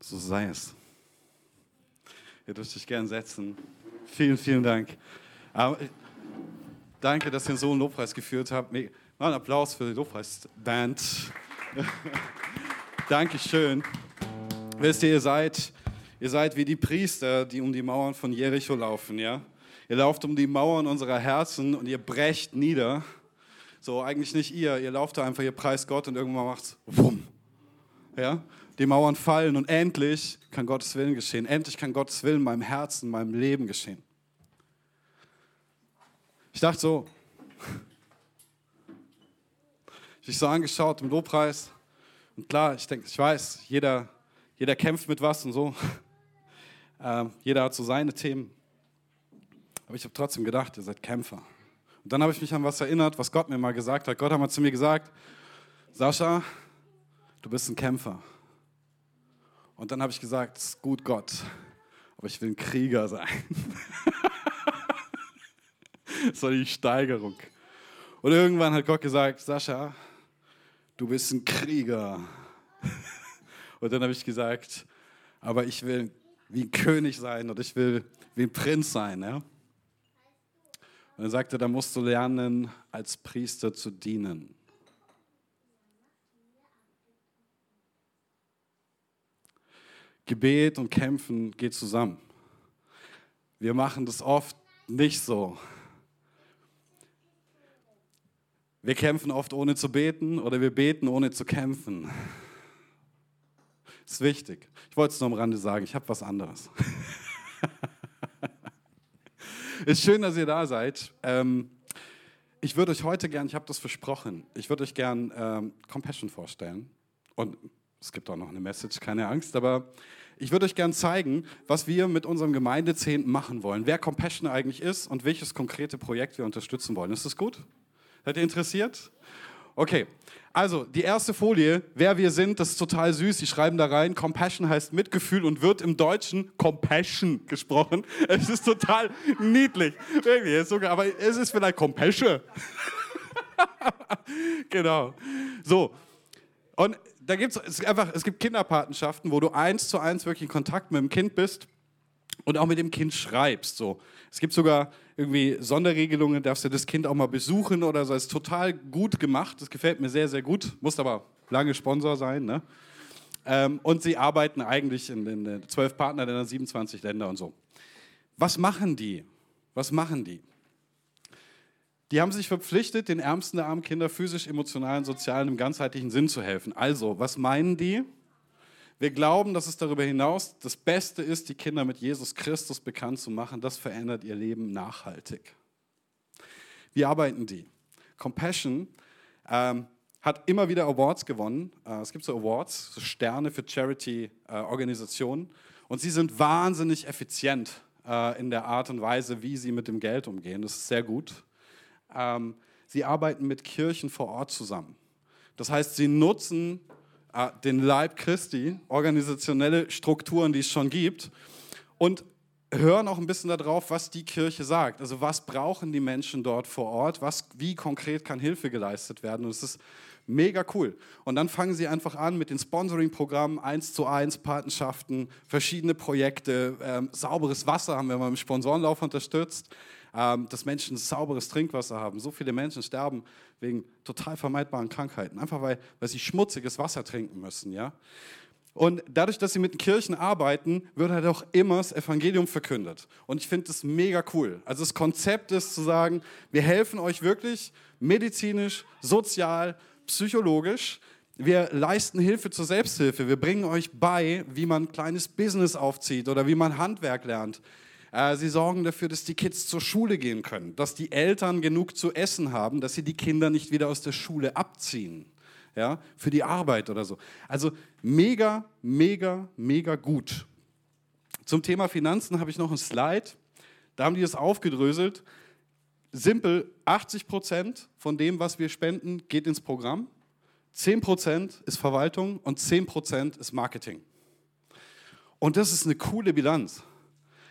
So sei es. Ihr dürft euch gern setzen. Vielen, vielen Dank. Aber, danke, dass ihr so einen Lobpreis geführt habt. Mal einen Applaus für die Lobpreisband. Dankeschön. Wisst ihr, ihr seid, ihr seid wie die Priester, die um die Mauern von Jericho laufen, ja? Ihr lauft um die Mauern unserer Herzen und ihr brecht nieder. So, eigentlich nicht ihr. Ihr lauft da einfach, ihr preist Gott und irgendwann macht's wumm. Ja? Die Mauern fallen und endlich kann Gottes Willen geschehen. Endlich kann Gottes Willen in meinem Herzen, in meinem Leben geschehen. Ich dachte so, ich mich so angeschaut im Lobpreis und klar, ich denke, ich weiß, jeder, jeder kämpft mit was und so. Ähm, jeder hat so seine Themen. Aber ich habe trotzdem gedacht, ihr seid Kämpfer. Und dann habe ich mich an was erinnert, was Gott mir mal gesagt hat. Gott hat mal zu mir gesagt, Sascha, du bist ein Kämpfer. Und dann habe ich gesagt, es ist gut Gott, aber ich will ein Krieger sein. das war die Steigerung. Und irgendwann hat Gott gesagt, Sascha, du bist ein Krieger. Und dann habe ich gesagt, aber ich will wie ein König sein und ich will wie ein Prinz sein. Ja? Und er sagte, da musst du lernen, als Priester zu dienen. Gebet und Kämpfen geht zusammen. Wir machen das oft nicht so. Wir kämpfen oft ohne zu beten oder wir beten ohne zu kämpfen. Ist wichtig. Ich wollte es nur am Rande sagen, ich habe was anderes. ist schön, dass ihr da seid. Ähm, ich würde euch heute gern, ich habe das versprochen, ich würde euch gern ähm, Compassion vorstellen. Und es gibt auch noch eine Message, keine Angst, aber ich würde euch gern zeigen, was wir mit unserem Gemeindezehnten machen wollen, wer Compassion eigentlich ist und welches konkrete Projekt wir unterstützen wollen. Ist das gut? Seid ihr interessiert? Okay, also die erste Folie, wer wir sind, das ist total süß. Die schreiben da rein, Compassion heißt Mitgefühl und wird im Deutschen Compassion gesprochen. Es ist total niedlich. Aber es ist vielleicht Compassion. genau. So. Und da gibt es einfach, es gibt Kinderpatenschaften, wo du eins zu eins wirklich in Kontakt mit dem Kind bist und auch mit dem Kind schreibst. So. Es gibt sogar irgendwie Sonderregelungen, darfst du das Kind auch mal besuchen oder so. Das ist total gut gemacht. Das gefällt mir sehr, sehr gut. Muss aber lange Sponsor sein. Ne? Ähm, und sie arbeiten eigentlich in den zwölf Partnerländern, 27 Länder und so. Was machen die? Was machen die? Die haben sich verpflichtet, den Ärmsten der armen Kinder physisch, emotional und sozial im ganzheitlichen Sinn zu helfen. Also, was meinen die? Wir glauben, dass es darüber hinaus das Beste ist, die Kinder mit Jesus Christus bekannt zu machen. Das verändert ihr Leben nachhaltig. Wie arbeiten die? Compassion ähm, hat immer wieder Awards gewonnen. Äh, es gibt so Awards, so Sterne für Charity-Organisationen. Äh, und sie sind wahnsinnig effizient äh, in der Art und Weise, wie sie mit dem Geld umgehen. Das ist sehr gut. Ähm, sie arbeiten mit Kirchen vor Ort zusammen. Das heißt, sie nutzen äh, den Leib Christi, organisationelle Strukturen, die es schon gibt, und hören auch ein bisschen darauf, was die Kirche sagt. Also was brauchen die Menschen dort vor Ort? Was, wie konkret kann Hilfe geleistet werden? Und es ist mega cool. Und dann fangen sie einfach an mit den Sponsoring-Programmen, eins zu eins Patenschaften, verschiedene Projekte. Ähm, sauberes Wasser haben wir mal im Sponsorenlauf unterstützt dass Menschen sauberes Trinkwasser haben. So viele Menschen sterben wegen total vermeidbaren Krankheiten, einfach weil, weil sie schmutziges Wasser trinken müssen. Ja? Und dadurch, dass sie mit den Kirchen arbeiten, wird halt auch immer das Evangelium verkündet. Und ich finde das mega cool. Also das Konzept ist zu sagen, wir helfen euch wirklich medizinisch, sozial, psychologisch. Wir leisten Hilfe zur Selbsthilfe. Wir bringen euch bei, wie man ein kleines Business aufzieht oder wie man Handwerk lernt. Äh, sie sorgen dafür, dass die Kids zur Schule gehen können, dass die Eltern genug zu essen haben, dass sie die Kinder nicht wieder aus der Schule abziehen. Ja, für die Arbeit oder so. Also mega, mega, mega gut. Zum Thema Finanzen habe ich noch ein Slide. Da haben die es aufgedröselt. Simpel, 80 Prozent von dem, was wir spenden, geht ins Programm. 10 Prozent ist Verwaltung und 10 Prozent ist Marketing. Und das ist eine coole Bilanz.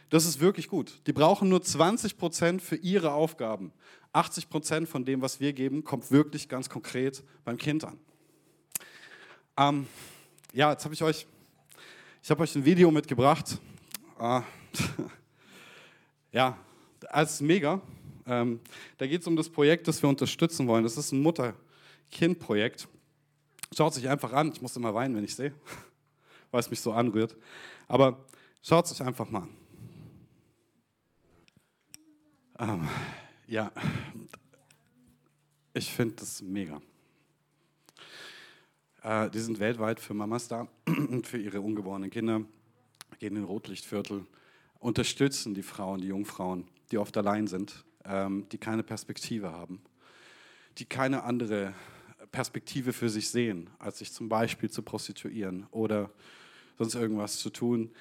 Das ist wirklich gut. Die brauchen nur 20 Prozent für ihre Aufgaben. 80 Prozent von dem, was wir geben, kommt wirklich ganz konkret beim Kind an. Ähm, ja, jetzt habe ich euch Ich habe euch ein Video mitgebracht. Ah. ja, das ist mega. Ähm, da geht es um das Projekt, das wir unterstützen wollen. Das ist ein Mutter-Kind-Projekt. Schaut sich einfach an. Ich muss immer weinen, wenn ich sehe, weil es mich so anrührt. Aber schaut sich einfach mal an. Ähm, ja, ich finde das mega. Äh, die sind weltweit für Mamas da und für ihre ungeborenen Kinder, gehen in Rotlichtviertel, unterstützen die Frauen, die Jungfrauen, die oft allein sind, ähm, die keine Perspektive haben, die keine andere Perspektive für sich sehen, als sich zum Beispiel zu prostituieren oder sonst irgendwas zu tun.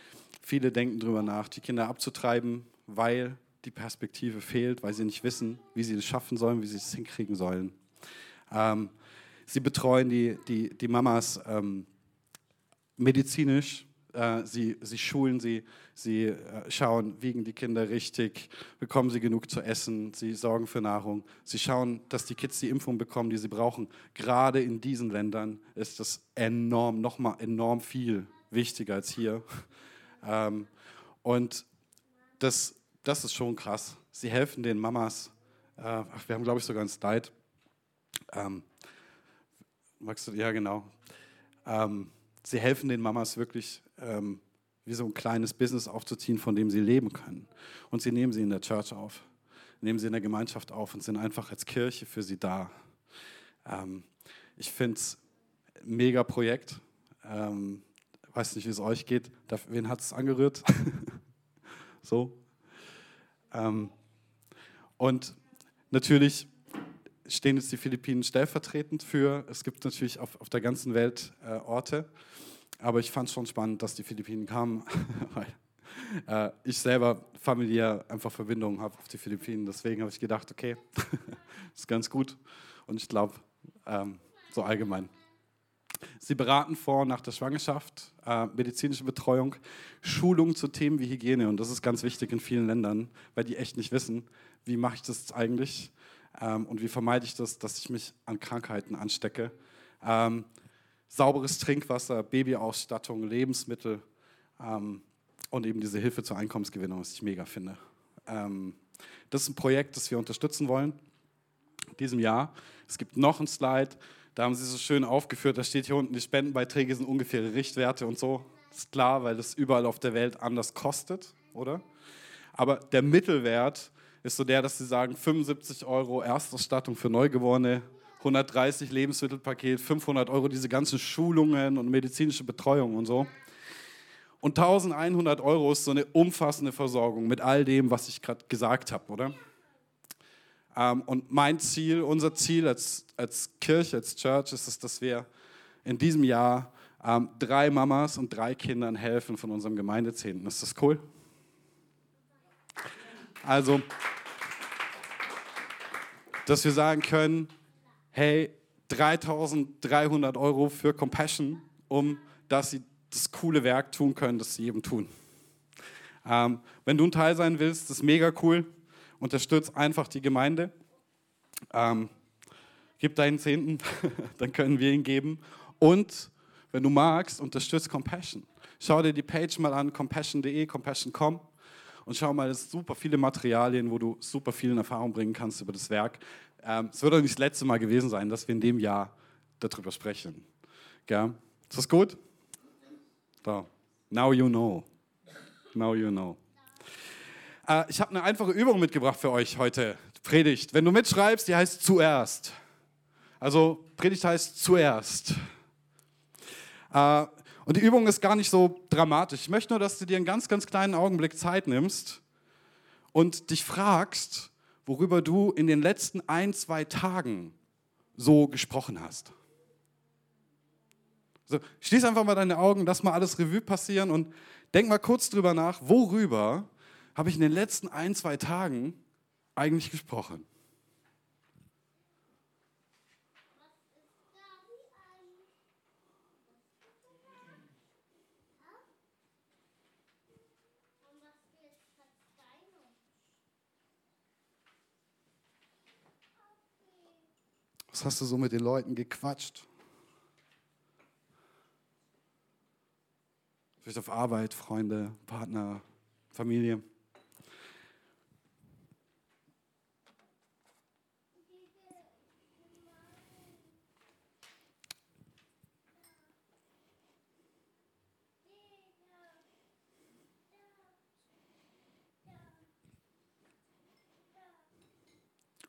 Viele denken darüber nach, die Kinder abzutreiben, weil die Perspektive fehlt, weil sie nicht wissen, wie sie es schaffen sollen, wie sie es hinkriegen sollen. Ähm, sie betreuen die, die, die Mamas ähm, medizinisch, äh, sie, sie schulen sie, sie äh, schauen, wiegen die Kinder richtig, bekommen sie genug zu essen, sie sorgen für Nahrung, sie schauen, dass die Kids die Impfung bekommen, die sie brauchen. Gerade in diesen Ländern ist das enorm, nochmal enorm viel wichtiger als hier. Ähm, und das, das ist schon krass. Sie helfen den Mamas. Äh, ach, wir haben, glaube ich, sogar ein Slide. Ähm, magst du, ja, genau. Ähm, sie helfen den Mamas wirklich, ähm, wie so ein kleines Business aufzuziehen, von dem sie leben können. Und sie nehmen sie in der Church auf, nehmen sie in der Gemeinschaft auf und sind einfach als Kirche für sie da. Ähm, ich finde es ein mega Projekt. Ähm, weiß nicht, wie es euch geht. wen hat es angerührt? so, und natürlich stehen jetzt die Philippinen stellvertretend für, es gibt natürlich auf, auf der ganzen Welt äh, Orte, aber ich fand es schon spannend, dass die Philippinen kamen, weil äh, ich selber familiär einfach Verbindungen habe auf die Philippinen. Deswegen habe ich gedacht, okay, ist ganz gut und ich glaube, ähm, so allgemein. Sie beraten vor nach der Schwangerschaft, äh, medizinische Betreuung, Schulung zu Themen wie Hygiene. Und das ist ganz wichtig in vielen Ländern, weil die echt nicht wissen, wie mache ich das eigentlich ähm, und wie vermeide ich das, dass ich mich an Krankheiten anstecke. Ähm, sauberes Trinkwasser, Babyausstattung, Lebensmittel ähm, und eben diese Hilfe zur Einkommensgewinnung, was ich mega finde. Ähm, das ist ein Projekt, das wir unterstützen wollen diesem Jahr. Es gibt noch ein Slide da haben sie so schön aufgeführt, da steht hier unten, die Spendenbeiträge sind ungefähre Richtwerte und so. Ist klar, weil das überall auf der Welt anders kostet, oder? Aber der Mittelwert ist so der, dass sie sagen, 75 Euro Erstausstattung für Neugeborene, 130 Lebensmittelpaket, 500 Euro diese ganzen Schulungen und medizinische Betreuung und so. Und 1100 Euro ist so eine umfassende Versorgung mit all dem, was ich gerade gesagt habe, oder? Ähm, und mein Ziel, unser Ziel als, als Kirche, als Church ist es, dass wir in diesem Jahr ähm, drei Mamas und drei Kindern helfen von unserem Gemeindezehnten. Ist das cool? Also, dass wir sagen können, hey, 3300 Euro für Compassion, um dass sie das coole Werk tun können, das sie eben tun. Ähm, wenn du ein Teil sein willst, das ist mega cool unterstützt einfach die Gemeinde. Ähm, gib deinen Zehnten, dann können wir ihn geben. Und wenn du magst, unterstützt Compassion. Schau dir die Page mal an, compassion.de, compassion.com und schau mal, es sind super viele Materialien, wo du super viel in Erfahrung bringen kannst über das Werk. Ähm, es wird auch nicht das letzte Mal gewesen sein, dass wir in dem Jahr darüber sprechen. Gell? Ist das gut? So. Now you know. Now you know. Äh, ich habe eine einfache Übung mitgebracht für euch heute. Predigt. Wenn du mitschreibst, die heißt zuerst. Also Predigt heißt zuerst. Äh, und die Übung ist gar nicht so dramatisch. Ich möchte nur, dass du dir einen ganz, ganz kleinen Augenblick Zeit nimmst und dich fragst, worüber du in den letzten ein, zwei Tagen so gesprochen hast. Also, schließ einfach mal deine Augen, lass mal alles Revue passieren und denk mal kurz drüber nach, worüber habe ich in den letzten ein, zwei Tagen eigentlich gesprochen? Was hast du so mit den Leuten gequatscht? Vielleicht auf Arbeit, Freunde, Partner, Familie.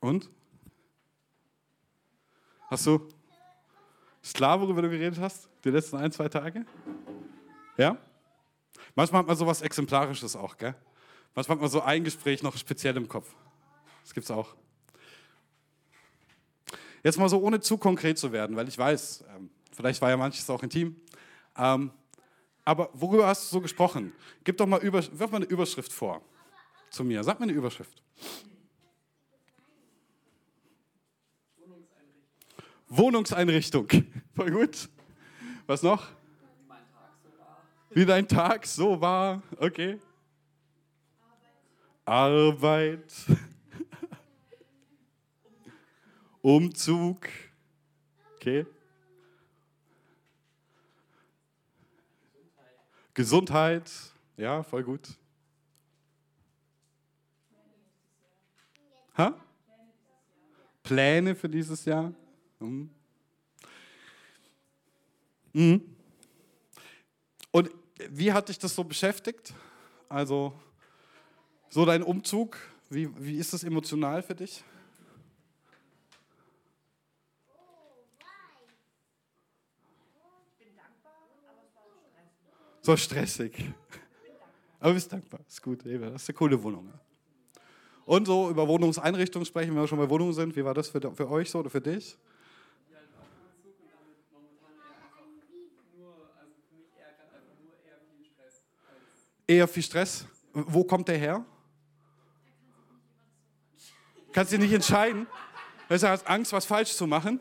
Und? Hast du? Ist klar, worüber du geredet hast? Die letzten ein, zwei Tage? Ja? Manchmal hat man sowas Exemplarisches auch, gell? Manchmal hat man so ein Gespräch noch speziell im Kopf. Das gibt's auch. Jetzt mal so, ohne zu konkret zu werden, weil ich weiß, ähm, vielleicht war ja manches auch intim. Ähm, aber worüber hast du so gesprochen? Gib doch mal, wirf mal eine Überschrift vor zu mir. Sag mir eine Überschrift. Wohnungseinrichtung. Voll gut. Was noch? Wie dein Tag so war. Okay. Arbeit. Umzug. Okay. Gesundheit. Ja, voll gut. Ha? Pläne für dieses Jahr? Mhm. Mhm. Und wie hat dich das so beschäftigt? Also, so dein Umzug, wie, wie ist das emotional für dich? So stressig. Aber du bist dankbar. Ist gut, das ist eine coole Wohnung. Und so über Wohnungseinrichtungen sprechen, wenn wir schon bei Wohnungen sind. Wie war das für, für euch so oder für dich? Eher viel Stress. Wo kommt der her? Kannst dich nicht entscheiden? Du hast Angst, was falsch zu machen?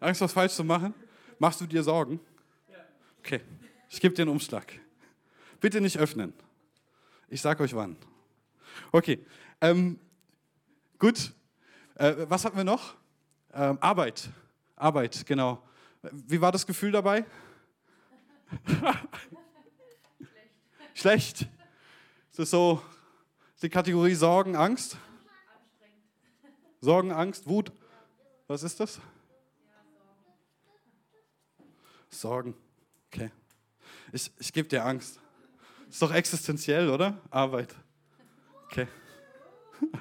Angst, was falsch zu machen? Machst du dir Sorgen? Okay, ich gebe dir einen Umschlag. Bitte nicht öffnen. Ich sage euch wann. Okay, ähm, gut. Äh, was hatten wir noch? Ähm, Arbeit. Arbeit, genau. Wie war das Gefühl dabei? Schlecht. Ist das so die Kategorie Sorgen, Angst? Sorgen, Angst, Wut. Was ist das? Sorgen. Okay. Ich, ich gebe dir Angst. Ist doch existenziell, oder? Arbeit. Okay.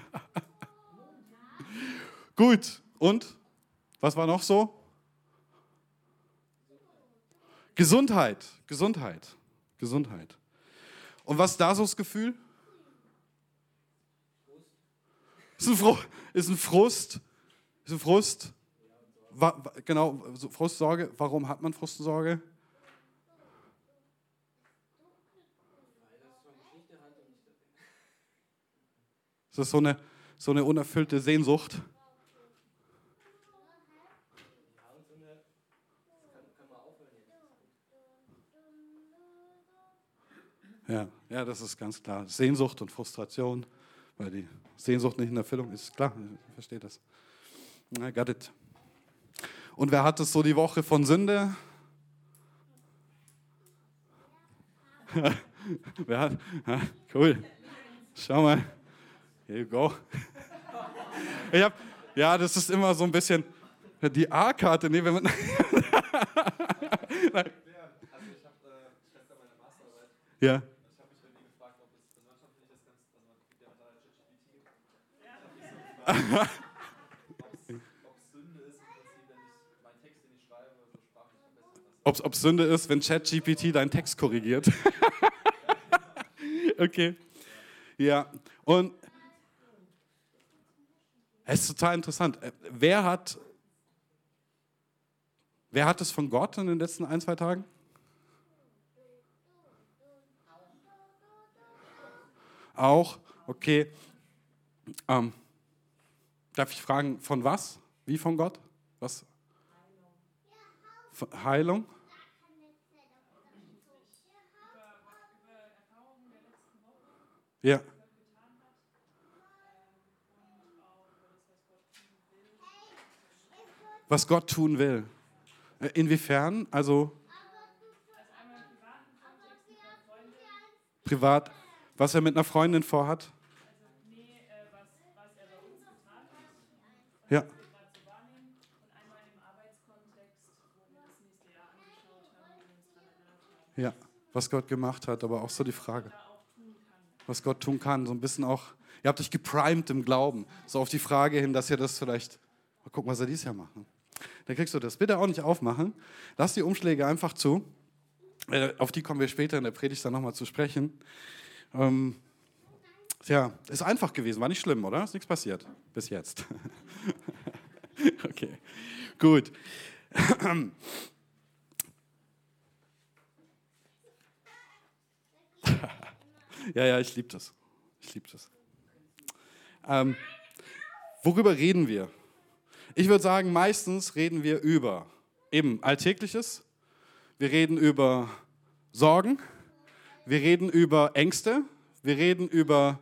Gut. Und? Was war noch so? Gesundheit. Gesundheit. Gesundheit. Und was ist da so das Gefühl? Ist ein, Frust. Ist ein Frust. Ist ein Frust. War, genau, Frustsorge. Warum hat man Frustsorge? Ist das so eine, so eine unerfüllte Sehnsucht? Ja, ja, das ist ganz klar. Sehnsucht und Frustration, weil die Sehnsucht nicht in Erfüllung ist. Klar, ich verstehe das. I got it. Und wer hat es so die Woche von Sünde? wer hat? Ja, cool. Schau mal. Here you go. Ich hab, ja, das ist immer so ein bisschen die A-Karte. Nee, wenn man. ja. Ob es Sünde ist, wenn ChatGPT deinen Text korrigiert. okay. Ja, und es ist total interessant. Äh, wer hat, wer hat es von Gott in den letzten ein, zwei Tagen? Auch, okay. Ähm, Darf ich fragen, von was? Wie von Gott? Was? Heilung. Heilung? Ja. Was Gott tun will. Äh, inwiefern? Also. privat, was er mit einer Freundin vorhat? Ja. Ja, was Gott gemacht hat, aber auch so die Frage, was Gott tun kann. So ein bisschen auch, ihr habt euch geprimed im Glauben, so auf die Frage hin, dass ihr das vielleicht, mal gucken, was er dieses Jahr macht. Ne? Dann kriegst du das. Bitte auch nicht aufmachen. Lass die Umschläge einfach zu. Äh, auf die kommen wir später in der Predigt dann nochmal zu sprechen. Ähm, Tja, ist einfach gewesen, war nicht schlimm, oder? Ist nichts passiert bis jetzt. okay, gut. ja, ja, ich liebe das. Ich liebe das. Ähm, worüber reden wir? Ich würde sagen, meistens reden wir über eben Alltägliches. Wir reden über Sorgen. Wir reden über Ängste. Wir reden über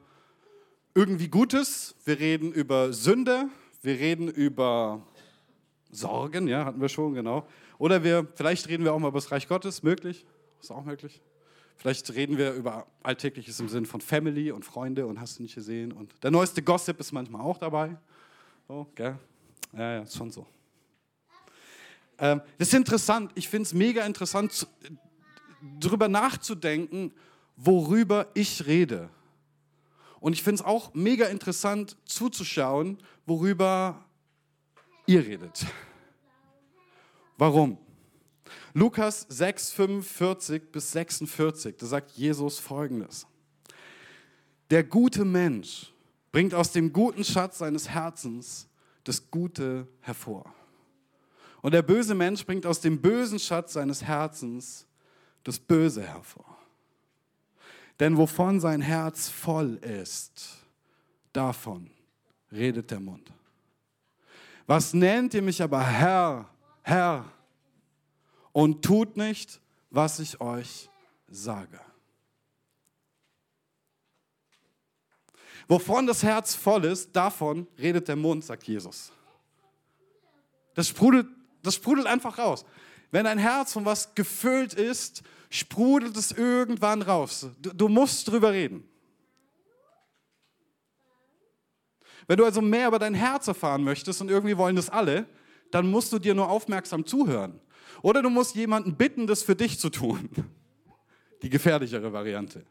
irgendwie Gutes, wir reden über Sünde, wir reden über Sorgen, ja, hatten wir schon, genau. Oder wir, vielleicht reden wir auch mal über das Reich Gottes, möglich, ist auch möglich. Vielleicht reden wir über Alltägliches im Sinn von Family und Freunde und hast du nicht gesehen. Und der neueste Gossip ist manchmal auch dabei. So, gell? Ja, ja, ist schon so. Ähm, das ist interessant, ich finde es mega interessant, darüber nachzudenken, worüber ich rede. Und ich finde es auch mega interessant zuzuschauen, worüber ihr redet. Warum? Lukas 6, 45 bis 46, da sagt Jesus folgendes. Der gute Mensch bringt aus dem guten Schatz seines Herzens das Gute hervor. Und der böse Mensch bringt aus dem bösen Schatz seines Herzens das Böse hervor. Denn wovon sein Herz voll ist, davon redet der Mund. Was nennt ihr mich aber Herr, Herr, und tut nicht, was ich euch sage? Wovon das Herz voll ist, davon redet der Mund, sagt Jesus. Das sprudelt, das sprudelt einfach raus. Wenn dein Herz von was gefüllt ist, sprudelt es irgendwann raus. Du, du musst drüber reden. Wenn du also mehr über dein Herz erfahren möchtest und irgendwie wollen das alle, dann musst du dir nur aufmerksam zuhören. Oder du musst jemanden bitten, das für dich zu tun. Die gefährlichere Variante.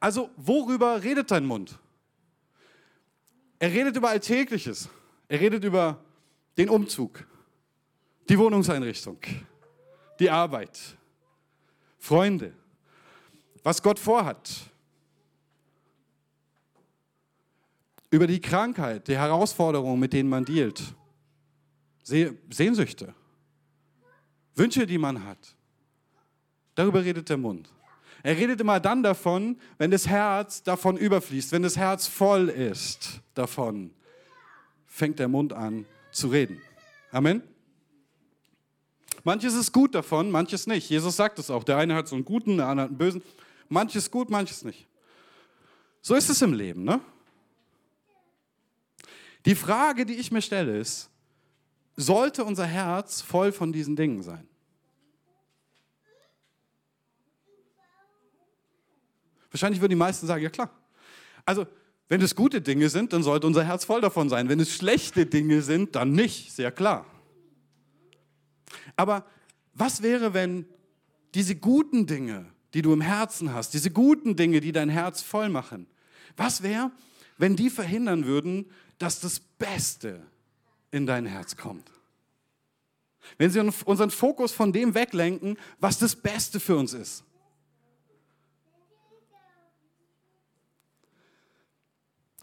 Also, worüber redet dein Mund? Er redet über Alltägliches. Er redet über den Umzug, die Wohnungseinrichtung, die Arbeit, Freunde, was Gott vorhat, über die Krankheit, die Herausforderungen, mit denen man dealt, Sehnsüchte, Wünsche, die man hat. Darüber redet der Mund. Er redet immer dann davon, wenn das Herz davon überfließt, wenn das Herz voll ist davon, fängt der Mund an zu reden. Amen. Manches ist gut davon, manches nicht. Jesus sagt es auch. Der eine hat so einen guten, der andere hat einen bösen. Manches gut, manches nicht. So ist es im Leben, ne? Die Frage, die ich mir stelle, ist, sollte unser Herz voll von diesen Dingen sein? Wahrscheinlich würden die meisten sagen, ja klar. Also, wenn es gute Dinge sind, dann sollte unser Herz voll davon sein. Wenn es schlechte Dinge sind, dann nicht, sehr klar. Aber was wäre, wenn diese guten Dinge, die du im Herzen hast, diese guten Dinge, die dein Herz voll machen, was wäre, wenn die verhindern würden, dass das Beste in dein Herz kommt? Wenn sie unseren Fokus von dem weglenken, was das Beste für uns ist.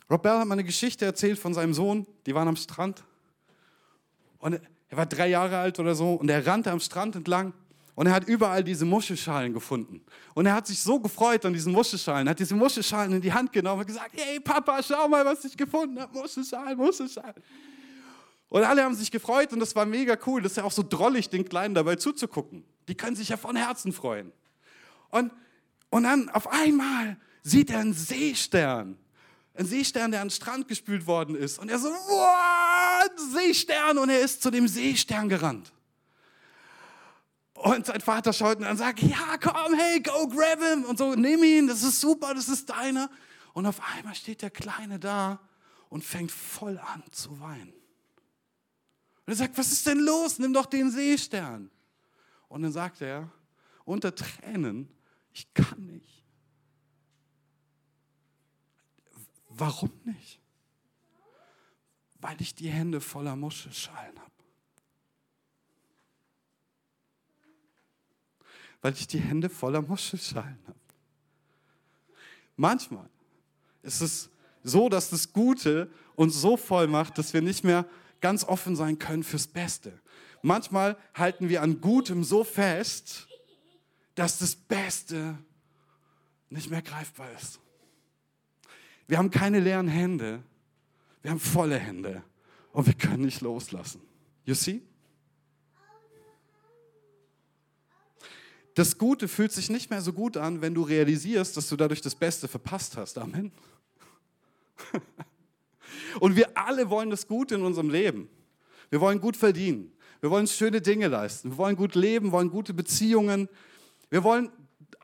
Rob Bell hat mal eine Geschichte erzählt von seinem Sohn, die waren am Strand. Und er war drei Jahre alt oder so und er rannte am Strand entlang und er hat überall diese Muschelschalen gefunden. Und er hat sich so gefreut an diesen Muschelschalen, hat diese Muschelschalen in die Hand genommen und gesagt, hey Papa, schau mal, was ich gefunden habe, Muschelschalen, Muschelschalen. Und alle haben sich gefreut und das war mega cool. Das ist ja auch so drollig, den Kleinen dabei zuzugucken. Die können sich ja von Herzen freuen. Und, und dann auf einmal sieht er einen Seestern ein Seestern, der an den Strand gespült worden ist. Und er so, wow, Seestern. Und er ist zu dem Seestern gerannt. Und sein Vater schaut ihn an und sagt, ja, komm, hey, go grab him. Und so, nimm ihn, das ist super, das ist deiner. Und auf einmal steht der Kleine da und fängt voll an zu weinen. Und er sagt, was ist denn los? Nimm doch den Seestern. Und dann sagt er unter Tränen, ich kann nicht. Warum nicht? Weil ich die Hände voller Muschelschalen habe. Weil ich die Hände voller Muschelschalen habe. Manchmal ist es so, dass das Gute uns so voll macht, dass wir nicht mehr ganz offen sein können fürs Beste. Manchmal halten wir an Gutem so fest, dass das Beste nicht mehr greifbar ist. Wir haben keine leeren Hände, wir haben volle Hände und wir können nicht loslassen. You see? Das Gute fühlt sich nicht mehr so gut an, wenn du realisierst, dass du dadurch das Beste verpasst hast. Amen. Und wir alle wollen das Gute in unserem Leben. Wir wollen gut verdienen. Wir wollen schöne Dinge leisten. Wir wollen gut leben, wollen gute Beziehungen. Wir wollen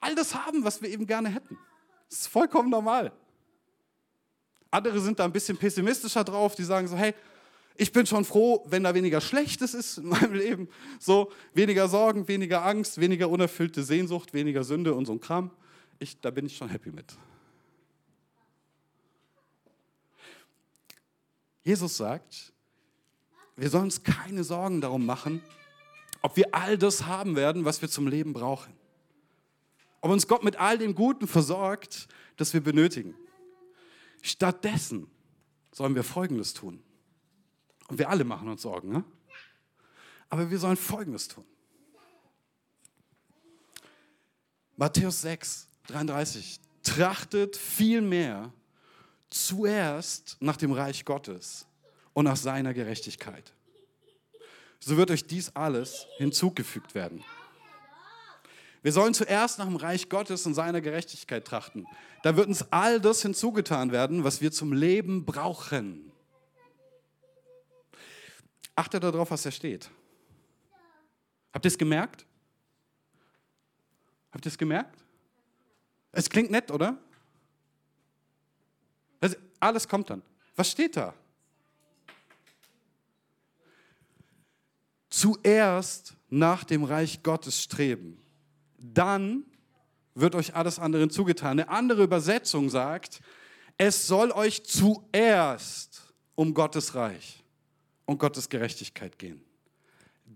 all das haben, was wir eben gerne hätten. Das ist vollkommen normal. Andere sind da ein bisschen pessimistischer drauf, die sagen so, hey, ich bin schon froh, wenn da weniger Schlechtes ist in meinem Leben. So, weniger Sorgen, weniger Angst, weniger unerfüllte Sehnsucht, weniger Sünde und so ein Kram. Ich, da bin ich schon happy mit. Jesus sagt, wir sollen uns keine Sorgen darum machen, ob wir all das haben werden, was wir zum Leben brauchen. Ob uns Gott mit all dem Guten versorgt, das wir benötigen. Stattdessen sollen wir Folgendes tun. Und wir alle machen uns Sorgen, ne? aber wir sollen Folgendes tun. Matthäus 6, 33. Trachtet vielmehr zuerst nach dem Reich Gottes und nach seiner Gerechtigkeit. So wird euch dies alles hinzugefügt werden. Wir sollen zuerst nach dem Reich Gottes und seiner Gerechtigkeit trachten. Da wird uns all das hinzugetan werden, was wir zum Leben brauchen. Achtet darauf, was da steht. Habt ihr es gemerkt? Habt ihr es gemerkt? Es klingt nett, oder? Also alles kommt dann. Was steht da? Zuerst nach dem Reich Gottes streben. Dann wird euch alles andere zugetan. Eine andere Übersetzung sagt, es soll euch zuerst um Gottes Reich und Gottes Gerechtigkeit gehen.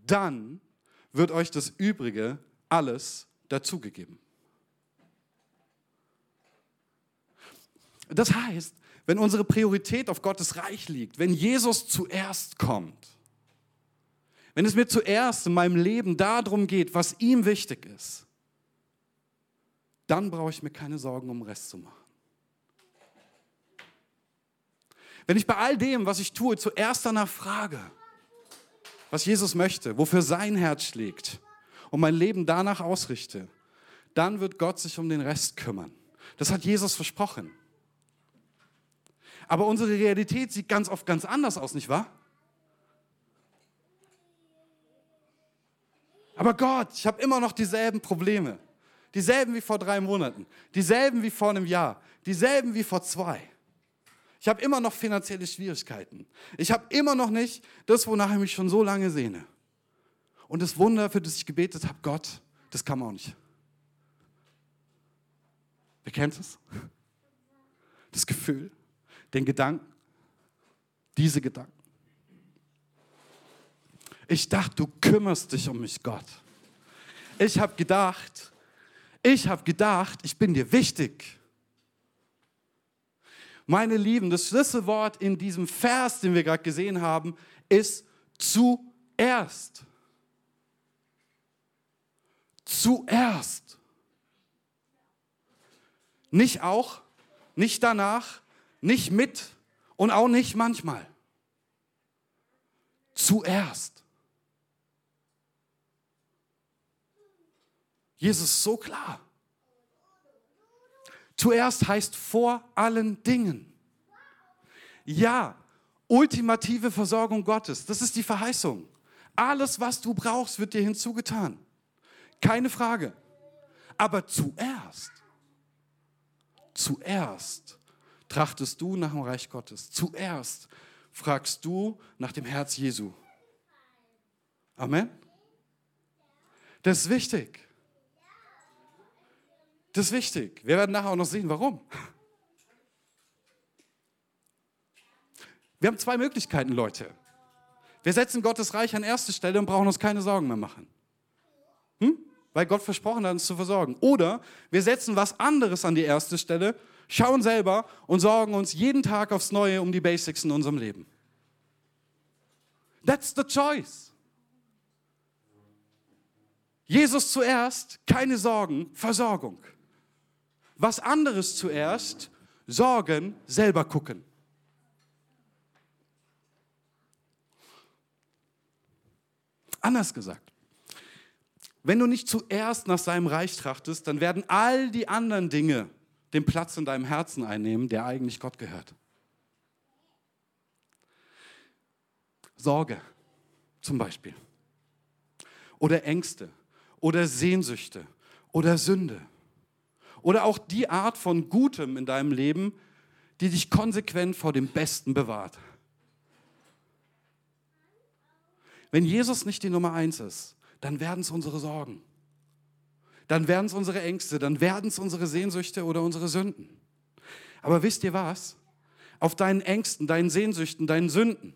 Dann wird euch das Übrige alles dazugegeben. Das heißt, wenn unsere Priorität auf Gottes Reich liegt, wenn Jesus zuerst kommt, wenn es mir zuerst in meinem Leben darum geht, was ihm wichtig ist, dann brauche ich mir keine Sorgen um den Rest zu machen. Wenn ich bei all dem, was ich tue, zuerst danach frage, was Jesus möchte, wofür sein Herz schlägt und mein Leben danach ausrichte, dann wird Gott sich um den Rest kümmern. Das hat Jesus versprochen. Aber unsere Realität sieht ganz oft ganz anders aus, nicht wahr? Aber Gott, ich habe immer noch dieselben Probleme. Dieselben wie vor drei Monaten. Dieselben wie vor einem Jahr. Dieselben wie vor zwei. Ich habe immer noch finanzielle Schwierigkeiten. Ich habe immer noch nicht das, wonach ich mich schon so lange sehne. Und das Wunder, für das ich gebetet habe, Gott, das kann man auch nicht. Wer kennt es? Das Gefühl den Gedanken, diese Gedanken. Ich dachte, du kümmerst dich um mich, Gott. Ich habe gedacht, ich habe gedacht, ich bin dir wichtig. Meine Lieben, das Schlüsselwort in diesem Vers, den wir gerade gesehen haben, ist zuerst. Zuerst. Nicht auch, nicht danach, nicht mit und auch nicht manchmal. Zuerst. Jesus so klar. Zuerst heißt vor allen Dingen. Ja, ultimative Versorgung Gottes. Das ist die Verheißung. Alles, was du brauchst, wird dir hinzugetan. Keine Frage. Aber zuerst, zuerst trachtest du nach dem Reich Gottes. Zuerst fragst du nach dem Herz Jesu. Amen. Das ist wichtig. Das ist wichtig. Wir werden nachher auch noch sehen, warum. Wir haben zwei Möglichkeiten, Leute. Wir setzen Gottes Reich an erste Stelle und brauchen uns keine Sorgen mehr machen. Hm? Weil Gott versprochen hat, uns zu versorgen. Oder wir setzen was anderes an die erste Stelle, schauen selber und sorgen uns jeden Tag aufs Neue um die Basics in unserem Leben. That's the choice. Jesus zuerst, keine Sorgen, Versorgung. Was anderes zuerst, Sorgen, selber gucken. Anders gesagt, wenn du nicht zuerst nach seinem Reich trachtest, dann werden all die anderen Dinge den Platz in deinem Herzen einnehmen, der eigentlich Gott gehört. Sorge zum Beispiel. Oder Ängste. Oder Sehnsüchte. Oder Sünde. Oder auch die Art von Gutem in deinem Leben, die dich konsequent vor dem Besten bewahrt. Wenn Jesus nicht die Nummer eins ist, dann werden es unsere Sorgen. Dann werden es unsere Ängste, dann werden es unsere Sehnsüchte oder unsere Sünden. Aber wisst ihr was? Auf deinen Ängsten, deinen Sehnsüchten, deinen Sünden,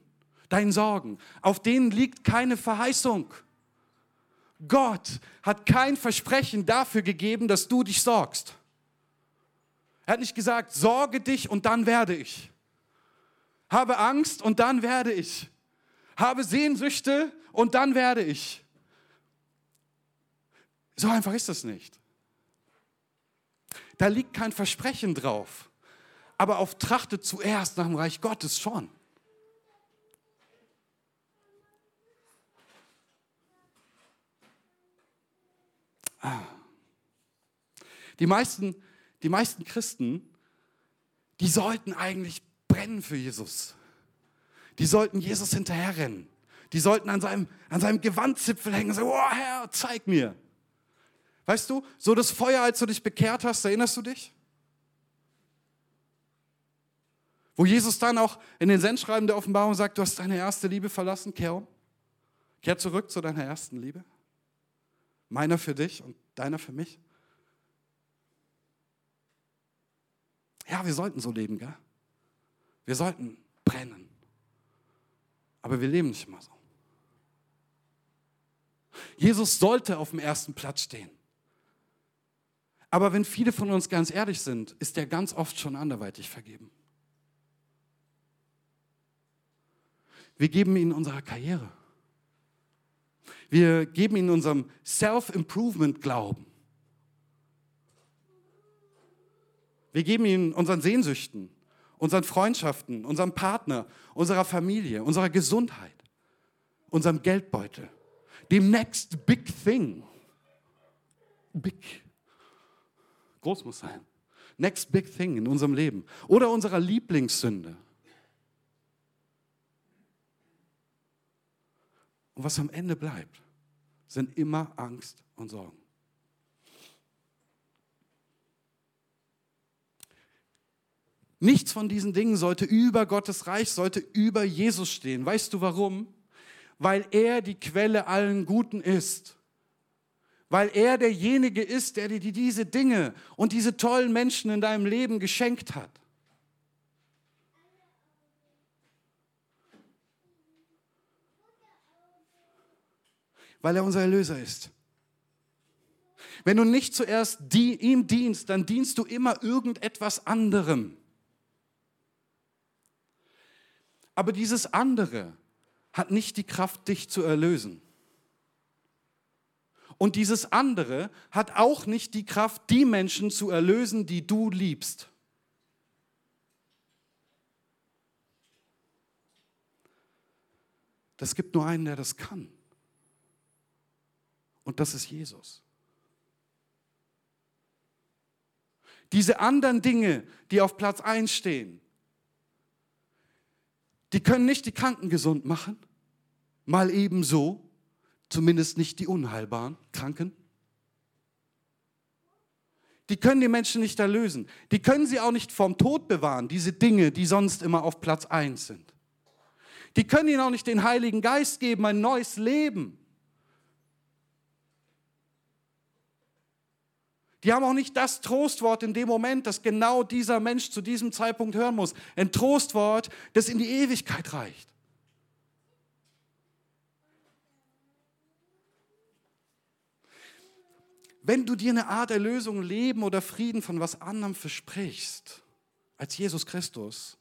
deinen Sorgen, auf denen liegt keine Verheißung. Gott hat kein Versprechen dafür gegeben, dass du dich sorgst. Er hat nicht gesagt, sorge dich und dann werde ich. Habe Angst und dann werde ich habe Sehnsüchte und dann werde ich. So einfach ist das nicht. Da liegt kein Versprechen drauf. Aber auf Trachte zuerst nach dem Reich Gottes schon. Ah. Die meisten, die meisten Christen, die sollten eigentlich brennen für Jesus die sollten Jesus hinterherrennen. Die sollten an seinem, an seinem Gewandzipfel hängen und sagen, oh Herr, zeig mir. Weißt du, so das Feuer, als du dich bekehrt hast, erinnerst du dich? Wo Jesus dann auch in den Sendschreiben der Offenbarung sagt, du hast deine erste Liebe verlassen, kehr um. Kehr zurück zu deiner ersten Liebe. Meiner für dich und deiner für mich. Ja, wir sollten so leben, gell? Wir sollten brennen. Aber wir leben nicht immer so. Jesus sollte auf dem ersten Platz stehen. Aber wenn viele von uns ganz ehrlich sind, ist er ganz oft schon anderweitig vergeben. Wir geben ihn unserer Karriere. Wir geben ihn unserem Self-Improvement-Glauben. Wir geben ihn unseren Sehnsüchten unseren Freundschaften, unserem Partner, unserer Familie, unserer Gesundheit, unserem Geldbeutel, dem next big thing. Big. Groß muss sein. Next big thing in unserem Leben. Oder unserer Lieblingssünde. Und was am Ende bleibt, sind immer Angst und Sorgen. Nichts von diesen Dingen sollte über Gottes Reich, sollte über Jesus stehen. Weißt du warum? Weil er die Quelle allen Guten ist. Weil er derjenige ist, der dir diese Dinge und diese tollen Menschen in deinem Leben geschenkt hat. Weil er unser Erlöser ist. Wenn du nicht zuerst die, ihm dienst, dann dienst du immer irgendetwas anderem. Aber dieses andere hat nicht die Kraft, dich zu erlösen. Und dieses andere hat auch nicht die Kraft, die Menschen zu erlösen, die du liebst. Das gibt nur einen, der das kann. Und das ist Jesus. Diese anderen Dinge, die auf Platz 1 stehen, die können nicht die Kranken gesund machen, mal ebenso, zumindest nicht die unheilbaren Kranken. Die können die Menschen nicht erlösen. Die können sie auch nicht vom Tod bewahren, diese Dinge, die sonst immer auf Platz 1 sind. Die können ihnen auch nicht den Heiligen Geist geben, ein neues Leben. Die haben auch nicht das Trostwort in dem Moment, das genau dieser Mensch zu diesem Zeitpunkt hören muss. Ein Trostwort, das in die Ewigkeit reicht. Wenn du dir eine Art Erlösung, Leben oder Frieden von was anderem versprichst, als Jesus Christus,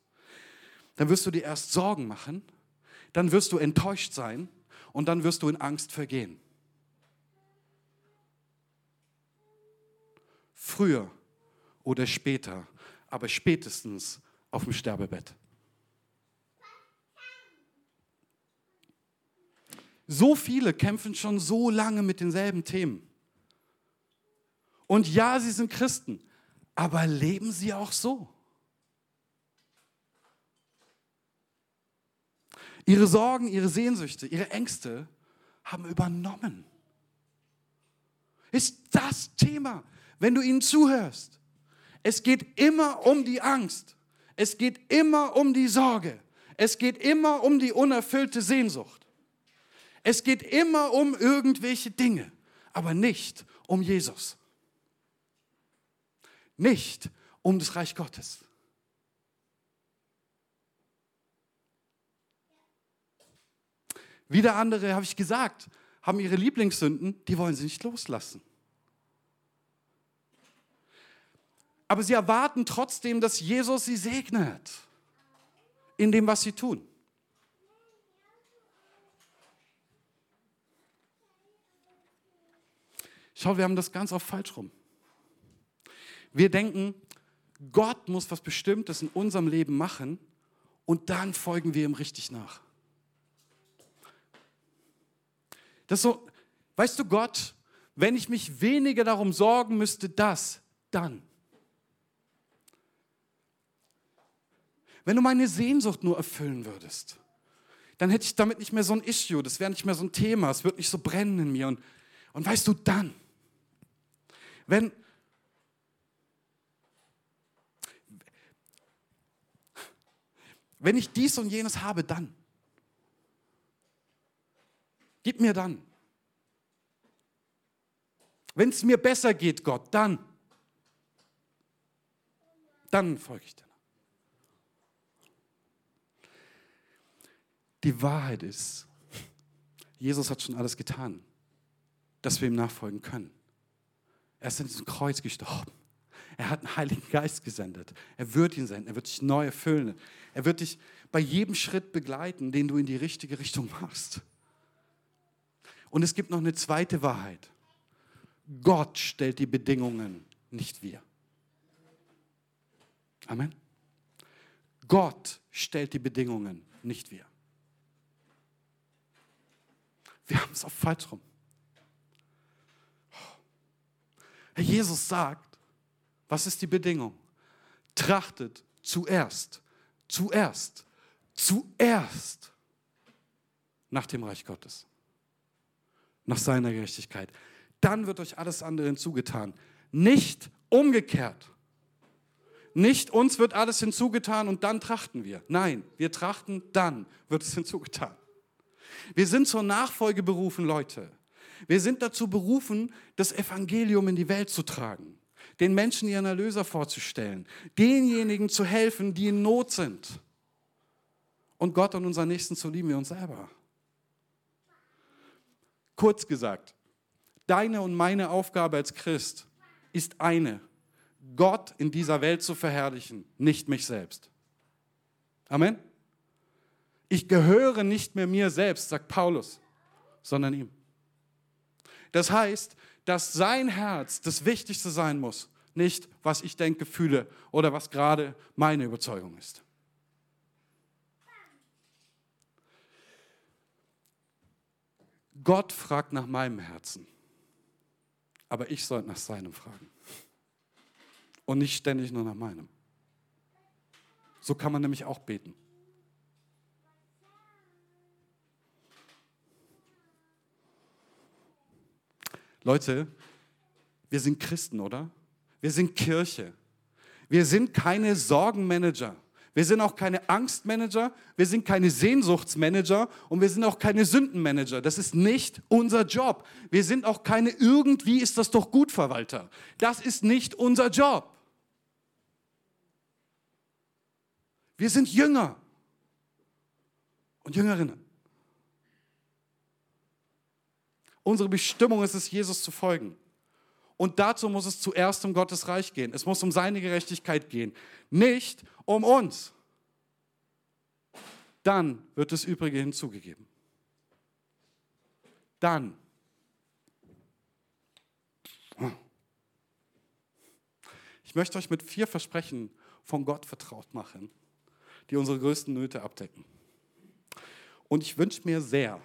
dann wirst du dir erst Sorgen machen, dann wirst du enttäuscht sein und dann wirst du in Angst vergehen. Früher oder später, aber spätestens auf dem Sterbebett. So viele kämpfen schon so lange mit denselben Themen. Und ja, sie sind Christen, aber leben sie auch so? Ihre Sorgen, ihre Sehnsüchte, ihre Ängste haben übernommen. Ist das Thema, wenn du ihnen zuhörst? Es geht immer um die Angst. Es geht immer um die Sorge. Es geht immer um die unerfüllte Sehnsucht. Es geht immer um irgendwelche Dinge, aber nicht um Jesus. Nicht um das Reich Gottes. Wieder andere, habe ich gesagt, haben ihre Lieblingssünden, die wollen sie nicht loslassen. Aber sie erwarten trotzdem, dass Jesus sie segnet in dem, was sie tun. Schau, wir haben das ganz oft falsch rum. Wir denken, Gott muss was Bestimmtes in unserem Leben machen und dann folgen wir ihm richtig nach. Das so, weißt du, Gott, wenn ich mich weniger darum sorgen müsste, das, dann. Wenn du meine Sehnsucht nur erfüllen würdest, dann hätte ich damit nicht mehr so ein Issue, das wäre nicht mehr so ein Thema, es wird nicht so brennen in mir. Und, und weißt du, dann, wenn, wenn ich dies und jenes habe, dann. Gib mir dann. Wenn es mir besser geht, Gott, dann. Dann folge ich dir. Die Wahrheit ist, Jesus hat schon alles getan, dass wir ihm nachfolgen können. Er ist in diesem Kreuz gestorben. Er hat einen Heiligen Geist gesendet. Er wird ihn senden. Er wird dich neu erfüllen. Er wird dich bei jedem Schritt begleiten, den du in die richtige Richtung machst. Und es gibt noch eine zweite Wahrheit. Gott stellt die Bedingungen, nicht wir. Amen. Gott stellt die Bedingungen, nicht wir. Wir haben es auf falsch rum. Herr Jesus sagt, was ist die Bedingung? Trachtet zuerst, zuerst, zuerst nach dem Reich Gottes nach seiner Gerechtigkeit. Dann wird euch alles andere hinzugetan. Nicht umgekehrt. Nicht uns wird alles hinzugetan und dann trachten wir. Nein, wir trachten, dann wird es hinzugetan. Wir sind zur Nachfolge berufen, Leute. Wir sind dazu berufen, das Evangelium in die Welt zu tragen, den Menschen ihren Erlöser vorzustellen, denjenigen zu helfen, die in Not sind. Und Gott und unseren Nächsten zu lieben wie uns selber. Kurz gesagt, deine und meine Aufgabe als Christ ist eine, Gott in dieser Welt zu verherrlichen, nicht mich selbst. Amen. Ich gehöre nicht mehr mir selbst, sagt Paulus, sondern ihm. Das heißt, dass sein Herz das Wichtigste sein muss, nicht was ich denke, fühle oder was gerade meine Überzeugung ist. Gott fragt nach meinem Herzen, aber ich sollte nach seinem fragen. Und nicht ständig nur nach meinem. So kann man nämlich auch beten. Leute, wir sind Christen, oder? Wir sind Kirche. Wir sind keine Sorgenmanager. Wir sind auch keine Angstmanager, wir sind keine Sehnsuchtsmanager und wir sind auch keine Sündenmanager. Das ist nicht unser Job. Wir sind auch keine irgendwie ist das doch gut Verwalter. Das ist nicht unser Job. Wir sind Jünger und Jüngerinnen. Unsere Bestimmung ist es, Jesus zu folgen. Und dazu muss es zuerst um Gottes Reich gehen. Es muss um seine Gerechtigkeit gehen, nicht um uns. Dann wird das Übrige hinzugegeben. Dann. Ich möchte euch mit vier Versprechen von Gott vertraut machen, die unsere größten Nöte abdecken. Und ich wünsche mir sehr,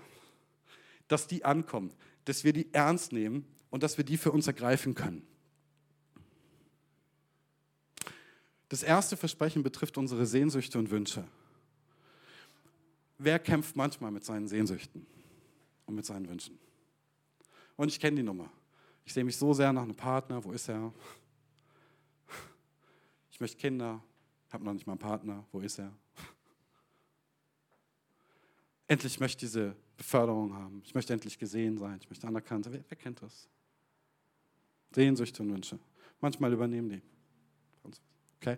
dass die ankommen, dass wir die ernst nehmen und dass wir die für uns ergreifen können. Das erste Versprechen betrifft unsere Sehnsüchte und Wünsche. Wer kämpft manchmal mit seinen Sehnsüchten und mit seinen Wünschen? Und ich kenne die Nummer. Ich sehe mich so sehr nach einem Partner. Wo ist er? Ich möchte Kinder, habe noch nicht mal einen Partner. Wo ist er? Endlich möchte ich diese Beförderung haben. Ich möchte endlich gesehen sein. Ich möchte anerkannt sein. Wer, wer kennt das? Sehnsüchte und Wünsche. Manchmal übernehmen die. Okay?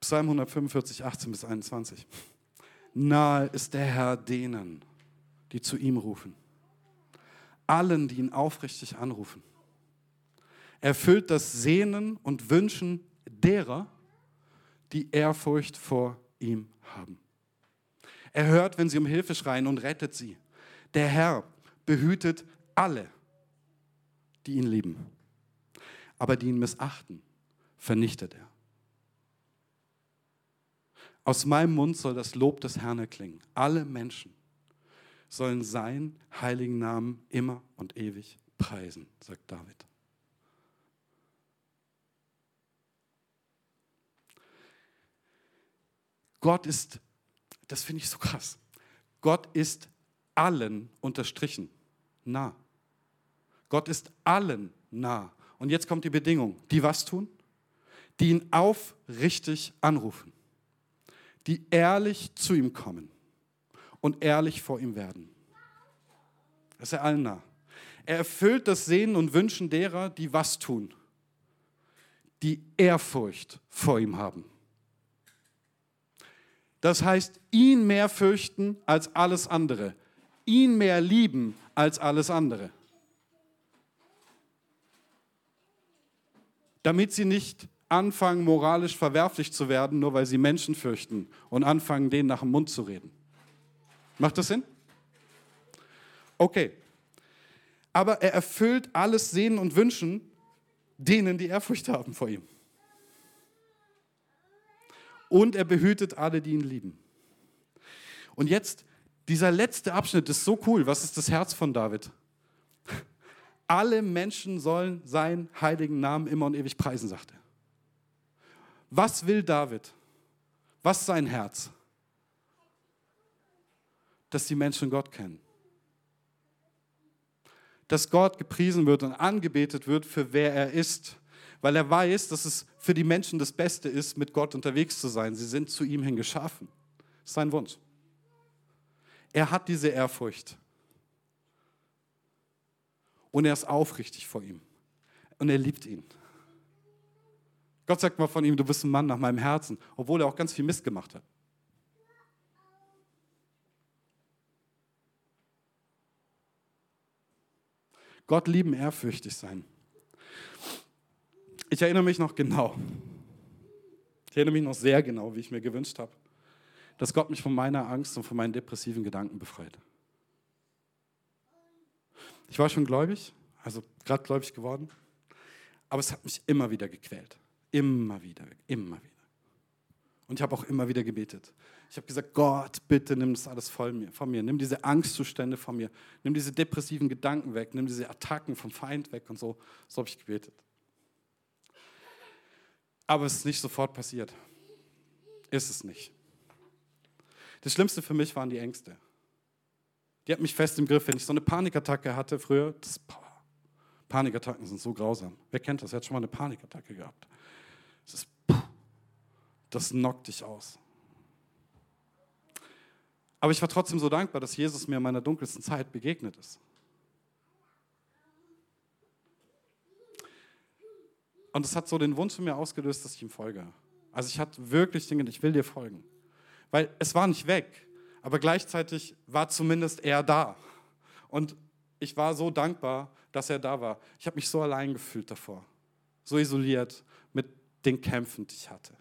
Psalm 145, 18 bis 21. Nahe ist der Herr denen, die zu ihm rufen. Allen, die ihn aufrichtig anrufen. Er füllt das Sehnen und Wünschen derer, die Ehrfurcht vor ihm haben. Er hört, wenn sie um Hilfe schreien und rettet sie. Der Herr behütet alle, die ihn lieben. Aber die ihn missachten, vernichtet er. Aus meinem Mund soll das Lob des Herrn erklingen. Alle Menschen sollen seinen heiligen Namen immer und ewig preisen, sagt David. Gott ist, das finde ich so krass, Gott ist allen unterstrichen nah. Gott ist allen nah. Und jetzt kommt die Bedingung, die was tun? Die ihn aufrichtig anrufen, die ehrlich zu ihm kommen und ehrlich vor ihm werden. Das ist er allen nah. Er erfüllt das Sehnen und Wünschen derer, die was tun, die Ehrfurcht vor ihm haben. Das heißt, ihn mehr fürchten als alles andere ihn mehr lieben als alles andere. Damit sie nicht anfangen, moralisch verwerflich zu werden, nur weil sie Menschen fürchten und anfangen, denen nach dem Mund zu reden. Macht das Sinn? Okay. Aber er erfüllt alles Sehnen und Wünschen denen, die Ehrfurcht haben vor ihm. Und er behütet alle, die ihn lieben. Und jetzt dieser letzte Abschnitt ist so cool. Was ist das Herz von David? Alle Menschen sollen seinen heiligen Namen immer und ewig preisen, sagt er. Was will David? Was ist sein Herz? Dass die Menschen Gott kennen. Dass Gott gepriesen wird und angebetet wird für wer er ist. Weil er weiß, dass es für die Menschen das Beste ist, mit Gott unterwegs zu sein. Sie sind zu ihm hin geschaffen. Das ist sein Wunsch. Er hat diese Ehrfurcht. Und er ist aufrichtig vor ihm. Und er liebt ihn. Gott sagt mal von ihm, du bist ein Mann nach meinem Herzen, obwohl er auch ganz viel Mist gemacht hat. Gott lieben, ehrfürchtig sein. Ich erinnere mich noch genau. Ich erinnere mich noch sehr genau, wie ich mir gewünscht habe, dass Gott mich von meiner Angst und von meinen depressiven Gedanken befreit. Ich war schon gläubig, also gerade gläubig geworden, aber es hat mich immer wieder gequält. Immer wieder, immer wieder. Und ich habe auch immer wieder gebetet. Ich habe gesagt, Gott, bitte nimm das alles von mir, von mir. Nimm diese Angstzustände von mir. Nimm diese depressiven Gedanken weg. Nimm diese Attacken vom Feind weg und so. So habe ich gebetet. Aber es ist nicht sofort passiert. Ist es nicht. Das Schlimmste für mich waren die Ängste. Die hat mich fest im Griff. Wenn ich so eine Panikattacke hatte früher, das, boah, Panikattacken sind so grausam. Wer kennt das? Wer hat schon mal eine Panikattacke gehabt? Das ist, das knockt dich aus. Aber ich war trotzdem so dankbar, dass Jesus mir in meiner dunkelsten Zeit begegnet ist. Und es hat so den Wunsch in mir ausgelöst, dass ich ihm folge. Also ich hatte wirklich Dinge, ich will dir folgen. Weil es war nicht weg, aber gleichzeitig war zumindest er da. Und ich war so dankbar, dass er da war. Ich habe mich so allein gefühlt davor, so isoliert mit den Kämpfen, die ich hatte.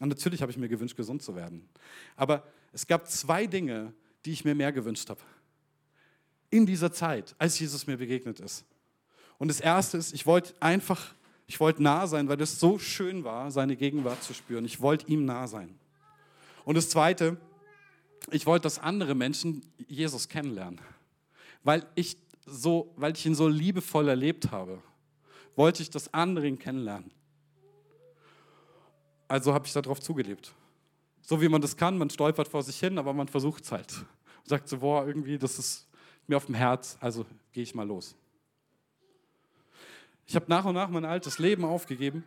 Und natürlich habe ich mir gewünscht, gesund zu werden. Aber es gab zwei Dinge, die ich mir mehr gewünscht habe. In dieser Zeit, als Jesus mir begegnet ist. Und das erste ist, ich wollte einfach, ich wollte nah sein, weil es so schön war, seine Gegenwart zu spüren. Ich wollte ihm nah sein. Und das zweite, ich wollte, dass andere Menschen Jesus kennenlernen. Weil ich, so, weil ich ihn so liebevoll erlebt habe, wollte ich, dass andere ihn kennenlernen. Also habe ich darauf zugelebt. So wie man das kann, man stolpert vor sich hin, aber man versucht es halt. Und sagt so, boah, irgendwie, das ist mir auf dem Herz, also gehe ich mal los. Ich habe nach und nach mein altes Leben aufgegeben,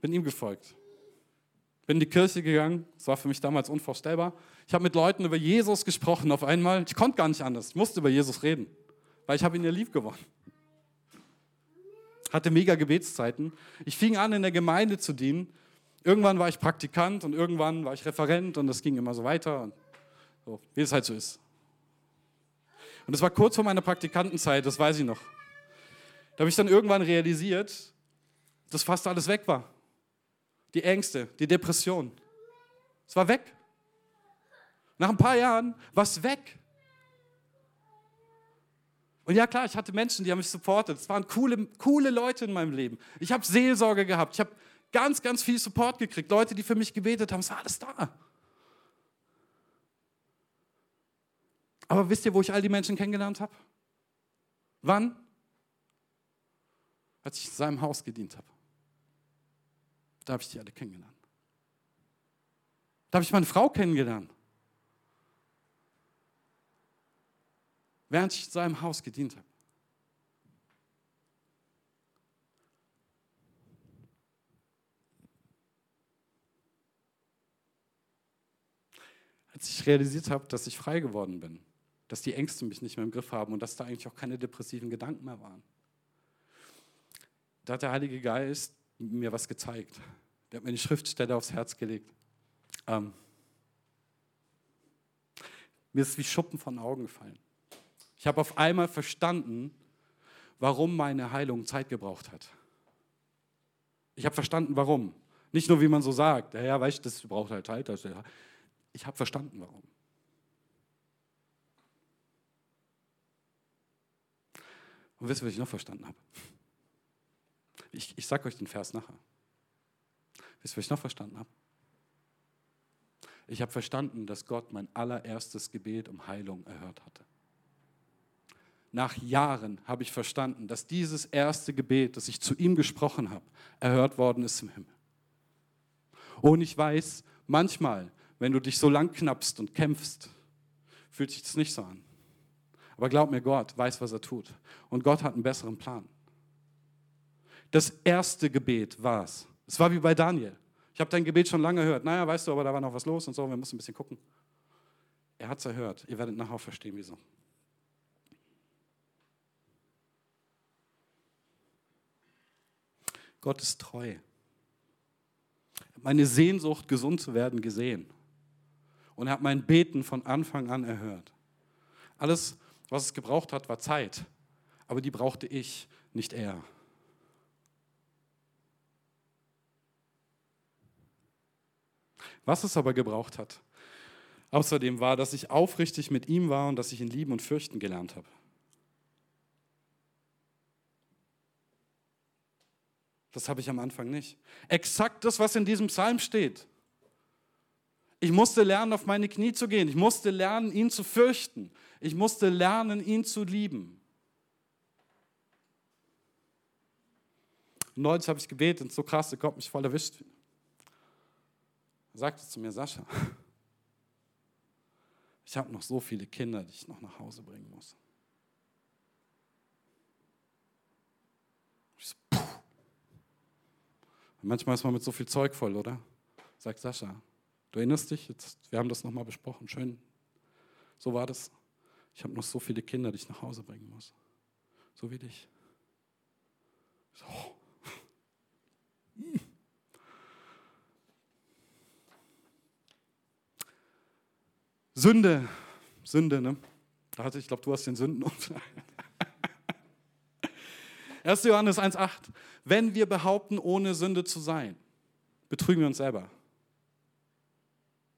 bin ihm gefolgt. Bin in die Kirche gegangen, das war für mich damals unvorstellbar. Ich habe mit Leuten über Jesus gesprochen auf einmal. Ich konnte gar nicht anders, ich musste über Jesus reden, weil ich habe ihn ja lieb gewonnen hatte mega Gebetszeiten. Ich fing an, in der Gemeinde zu dienen. Irgendwann war ich Praktikant und irgendwann war ich Referent und das ging immer so weiter. Und so, wie es halt so ist. Und das war kurz vor meiner Praktikantenzeit, das weiß ich noch. Da habe ich dann irgendwann realisiert, dass fast alles weg war. Die Ängste, die Depression. Es war weg. Nach ein paar Jahren war es weg. Und ja klar, ich hatte Menschen, die haben mich supportet. Es waren coole, coole Leute in meinem Leben. Ich habe Seelsorge gehabt. Ich habe ganz, ganz viel Support gekriegt. Leute, die für mich gebetet haben. Es war alles da. Aber wisst ihr, wo ich all die Menschen kennengelernt habe? Wann? Als ich in seinem Haus gedient habe. Da habe ich die alle kennengelernt. Da habe ich meine Frau kennengelernt. während ich in seinem Haus gedient habe. Als ich realisiert habe, dass ich frei geworden bin, dass die Ängste mich nicht mehr im Griff haben und dass da eigentlich auch keine depressiven Gedanken mehr waren, da hat der Heilige Geist mir was gezeigt. Der hat mir die Schriftstelle aufs Herz gelegt. Ähm, mir ist wie Schuppen von Augen gefallen. Ich habe auf einmal verstanden, warum meine Heilung Zeit gebraucht hat. Ich habe verstanden, warum. Nicht nur, wie man so sagt, ja, ja weißt du, das braucht halt Zeit. Ich habe verstanden, warum. Und wisst ihr, was ich noch verstanden habe? Ich, ich sage euch den Vers nachher. Wisst ihr, was ich noch verstanden habe? Ich habe verstanden, dass Gott mein allererstes Gebet um Heilung erhört hatte nach Jahren habe ich verstanden, dass dieses erste Gebet, das ich zu ihm gesprochen habe, erhört worden ist im Himmel. Und ich weiß, manchmal, wenn du dich so lang knappst und kämpfst, fühlt sich das nicht so an. Aber glaub mir, Gott weiß, was er tut. Und Gott hat einen besseren Plan. Das erste Gebet war es. Es war wie bei Daniel. Ich habe dein Gebet schon lange gehört. Naja, weißt du, aber da war noch was los und so, wir müssen ein bisschen gucken. Er hat es erhört. Ihr werdet nachher verstehen, wieso. Gott ist treu. Meine Sehnsucht, gesund zu werden, gesehen. Und er hat mein Beten von Anfang an erhört. Alles, was es gebraucht hat, war Zeit. Aber die brauchte ich, nicht er. Was es aber gebraucht hat, außerdem war, dass ich aufrichtig mit ihm war und dass ich ihn lieben und fürchten gelernt habe. Das habe ich am Anfang nicht. Exakt das, was in diesem Psalm steht. Ich musste lernen, auf meine Knie zu gehen. Ich musste lernen, ihn zu fürchten. Ich musste lernen, ihn zu lieben. neulich habe ich gebetet, so krass, der Gott mich voll erwischt. Er sagte zu mir, Sascha, ich habe noch so viele Kinder, die ich noch nach Hause bringen muss. Ich so, puh. Manchmal ist man mit so viel Zeug voll, oder? Sagt Sascha. Du erinnerst dich? Jetzt, wir haben das nochmal besprochen. Schön. So war das. Ich habe noch so viele Kinder, die ich nach Hause bringen muss. So wie dich. So. Sünde, Sünde, ne? ich glaube, du hast den Sünden. 1. Johannes 1,8. Wenn wir behaupten, ohne Sünde zu sein, betrügen wir uns selber.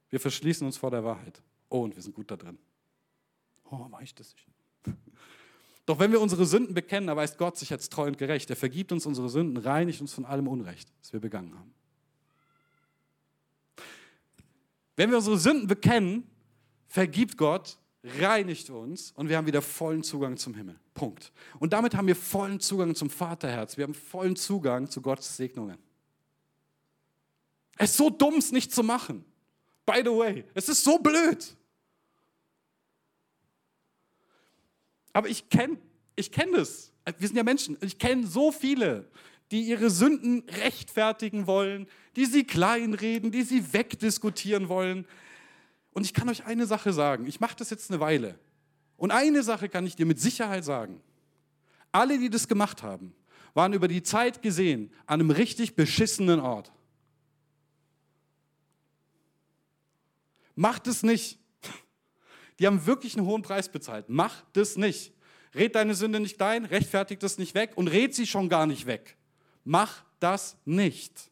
Wir verschließen uns vor der Wahrheit. Oh, und wir sind gut da drin. Oh, war ich das nicht? Doch wenn wir unsere Sünden bekennen, erweist Gott sich als treu und gerecht. Er vergibt uns unsere Sünden, reinigt uns von allem Unrecht, das wir begangen haben. Wenn wir unsere Sünden bekennen, vergibt Gott, reinigt uns und wir haben wieder vollen Zugang zum Himmel. Punkt. Und damit haben wir vollen Zugang zum Vaterherz. Wir haben vollen Zugang zu Gottes Segnungen. Es ist so dumm, es nicht zu machen. By the way, es ist so blöd. Aber ich kenne ich kenn das. Wir sind ja Menschen. Ich kenne so viele, die ihre Sünden rechtfertigen wollen, die sie kleinreden, die sie wegdiskutieren wollen. Und ich kann euch eine Sache sagen, ich mache das jetzt eine Weile. Und eine Sache kann ich dir mit Sicherheit sagen. Alle, die das gemacht haben, waren über die Zeit gesehen an einem richtig beschissenen Ort. Macht es nicht. Die haben wirklich einen hohen Preis bezahlt. Mach das nicht. Red deine Sünde nicht ein, rechtfertigt das nicht weg und red sie schon gar nicht weg. Mach das nicht.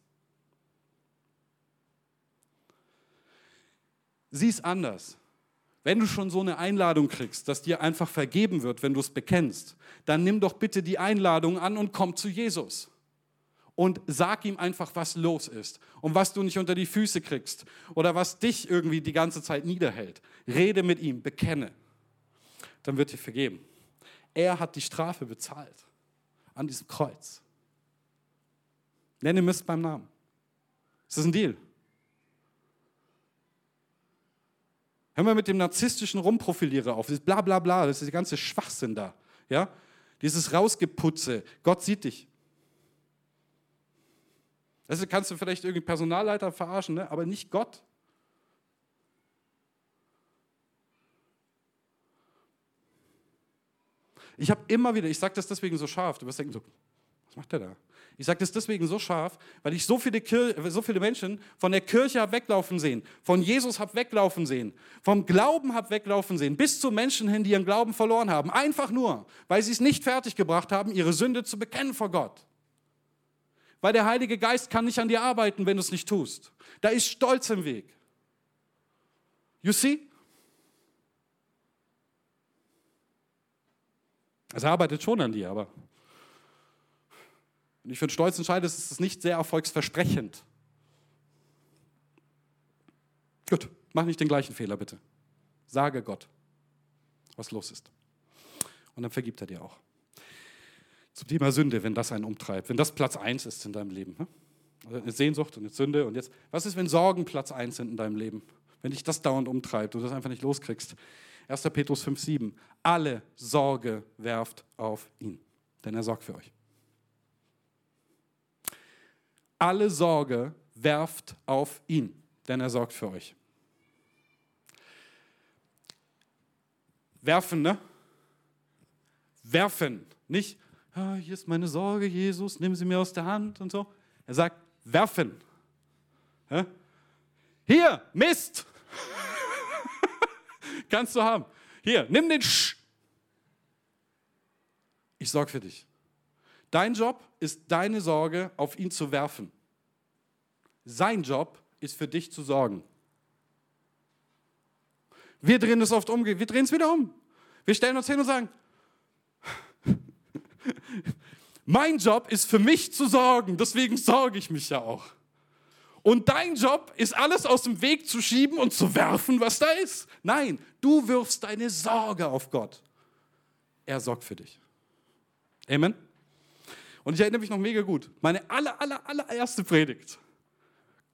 Sieh es anders. Wenn du schon so eine Einladung kriegst, dass dir einfach vergeben wird, wenn du es bekennst, dann nimm doch bitte die Einladung an und komm zu Jesus. Und sag ihm einfach, was los ist und was du nicht unter die Füße kriegst oder was dich irgendwie die ganze Zeit niederhält. Rede mit ihm, bekenne. Dann wird dir vergeben. Er hat die Strafe bezahlt an diesem Kreuz. Nenne Mist beim Namen. Ist das ein Deal? Hör mal mit dem narzisstischen Rumprofiliere auf, das bla bla bla, das ist der ganze Schwachsinn da. Ja? Dieses Rausgeputze, Gott sieht dich. Das kannst du vielleicht irgendwie Personalleiter verarschen, ne? aber nicht Gott. Ich habe immer wieder, ich sage das deswegen so scharf, du wirst denken so, was macht der da? Ich sage das deswegen so scharf, weil ich so viele, so viele Menschen von der Kirche habe weglaufen sehen, von Jesus habe weglaufen sehen, vom Glauben habe weglaufen sehen, bis zu Menschen hin, die ihren Glauben verloren haben. Einfach nur, weil sie es nicht fertiggebracht haben, ihre Sünde zu bekennen vor Gott. Weil der Heilige Geist kann nicht an dir arbeiten, wenn du es nicht tust. Da ist Stolz im Weg. You see? Also er arbeitet schon an dir, aber wenn ich für einen Stolz entscheide, ist es nicht sehr erfolgsversprechend. Gut, mach nicht den gleichen Fehler bitte. Sage Gott, was los ist. Und dann vergibt er dir auch. Zum Thema Sünde, wenn das einen umtreibt, wenn das Platz 1 ist in deinem Leben. Ne? Also eine Sehnsucht und eine Sünde. Und jetzt, was ist, wenn Sorgen Platz 1 sind in deinem Leben? Wenn dich das dauernd umtreibt, du das einfach nicht loskriegst. 1. Petrus 5,7. Alle Sorge werft auf ihn, denn er sorgt für euch. Alle Sorge werft auf ihn, denn er sorgt für euch. Werfen, ne? Werfen. Nicht, ah, hier ist meine Sorge, Jesus, nimm sie mir aus der Hand und so. Er sagt, werfen. Ja? Hier, Mist. Kannst du haben. Hier, nimm den Sch. Ich sorge für dich. Dein Job ist, deine Sorge auf ihn zu werfen. Sein Job ist für dich zu sorgen. Wir drehen es oft um, wir drehen es wieder um. Wir stellen uns hin und sagen, mein Job ist für mich zu sorgen, deswegen sorge ich mich ja auch. Und dein Job ist alles aus dem Weg zu schieben und zu werfen, was da ist. Nein, du wirfst deine Sorge auf Gott. Er sorgt für dich. Amen. Und ich erinnere mich noch mega gut. Meine aller, aller, allererste Predigt.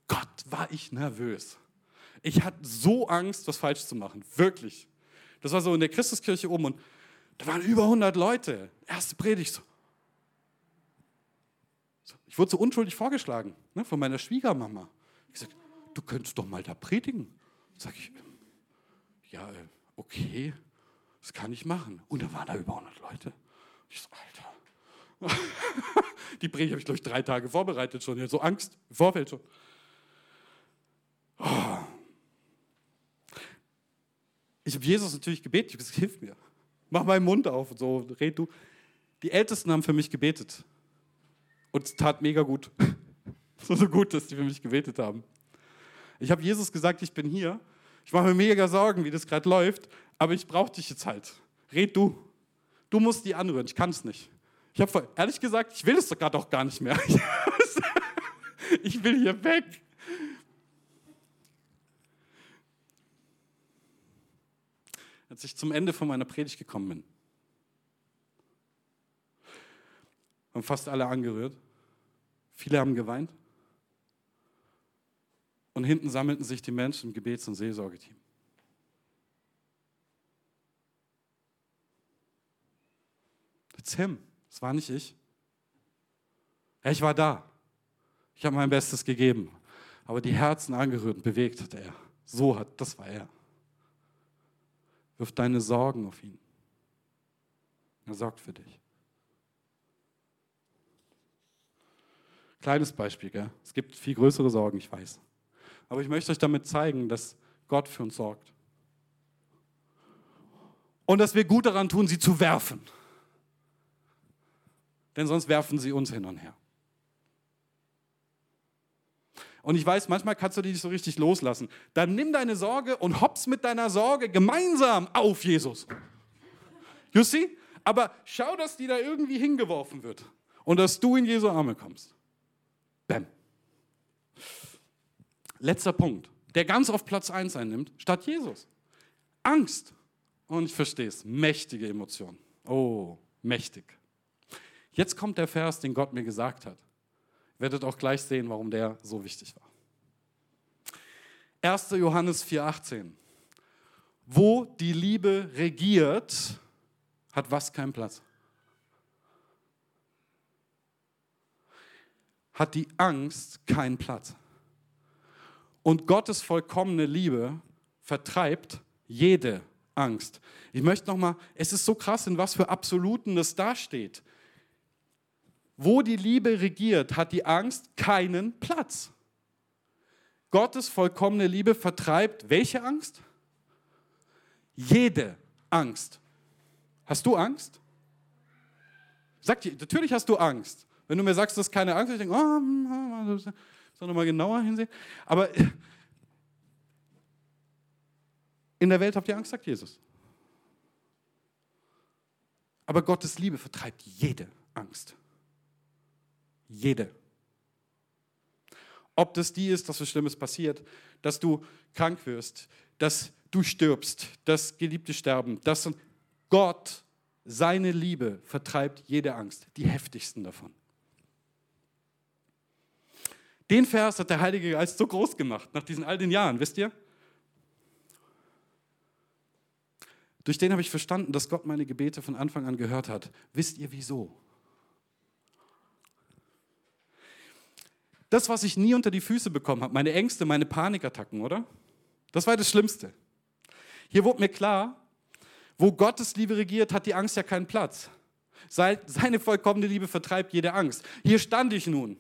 Gott, war ich nervös. Ich hatte so Angst, was falsch zu machen. Wirklich. Das war so in der Christuskirche oben und da waren über 100 Leute. Erste Predigt. So. Ich wurde so unschuldig vorgeschlagen ne, von meiner Schwiegermama. Ich sagte, du könntest doch mal da predigen. Sag ich, ja, äh, okay, das kann ich machen. Und da waren da über 100 Leute. Ich so, Alter. Die Predigt habe ich, glaube ich, drei Tage vorbereitet schon. Ja, so Angst im Vorfeld schon. Oh. Ich habe Jesus natürlich gebetet. Ich habe gesagt, hilf mir. Mach meinen Mund auf so, red du. Die Ältesten haben für mich gebetet. Und es tat mega gut. so, so gut, dass die für mich gebetet haben. Ich habe Jesus gesagt, ich bin hier. Ich mache mir mega Sorgen, wie das gerade läuft, aber ich brauche dich jetzt halt. Red du. Du musst die anrühren, ich kann es nicht. Ich habe ehrlich gesagt, ich will es gerade auch gar nicht mehr. ich will hier weg. Als ich zum Ende von meiner Predigt gekommen bin, haben fast alle angerührt. Viele haben geweint. Und hinten sammelten sich die Menschen im Gebets- und Seelsorgeteam. Tim, das war nicht ich. Ich war da. Ich habe mein Bestes gegeben. Aber die Herzen angerührt und bewegt hat er. So hat, das war er. Wirf deine Sorgen auf ihn. Er sorgt für dich. Kleines Beispiel, gell? es gibt viel größere Sorgen, ich weiß. Aber ich möchte euch damit zeigen, dass Gott für uns sorgt. Und dass wir gut daran tun, sie zu werfen. Denn sonst werfen sie uns hin und her. Und ich weiß, manchmal kannst du die nicht so richtig loslassen. Dann nimm deine Sorge und hops mit deiner Sorge gemeinsam auf Jesus. You see? Aber schau, dass die da irgendwie hingeworfen wird und dass du in Jesu Arme kommst. Bäm. Letzter Punkt, der ganz auf Platz 1 einnimmt, statt Jesus. Angst. Und ich verstehe es, mächtige Emotion. Oh, mächtig. Jetzt kommt der Vers, den Gott mir gesagt hat. Werdet auch gleich sehen, warum der so wichtig war. 1. Johannes 4,18. Wo die Liebe regiert, hat was keinen Platz? hat die Angst keinen Platz. Und Gottes vollkommene Liebe vertreibt jede Angst. Ich möchte nochmal, es ist so krass, in was für Absoluten das dasteht. Wo die Liebe regiert, hat die Angst keinen Platz. Gottes vollkommene Liebe vertreibt welche Angst? Jede Angst. Hast du Angst? Sag dir, natürlich hast du Angst. Wenn du mir sagst, das ist keine Angst, ich denke, oh, soll nochmal genauer hinsehen. Aber in der Welt habt ihr Angst, sagt Jesus. Aber Gottes Liebe vertreibt jede Angst. Jede. Ob das die ist, dass was Schlimmes passiert, dass du krank wirst, dass du stirbst, dass Geliebte sterben, dass Gott, seine Liebe vertreibt jede Angst, die heftigsten davon. Den Vers hat der Heilige Geist so groß gemacht, nach diesen all den Jahren, wisst ihr? Durch den habe ich verstanden, dass Gott meine Gebete von Anfang an gehört hat. Wisst ihr wieso? Das, was ich nie unter die Füße bekommen habe, meine Ängste, meine Panikattacken, oder? Das war das Schlimmste. Hier wurde mir klar, wo Gottes Liebe regiert, hat die Angst ja keinen Platz. Seine vollkommene Liebe vertreibt jede Angst. Hier stand ich nun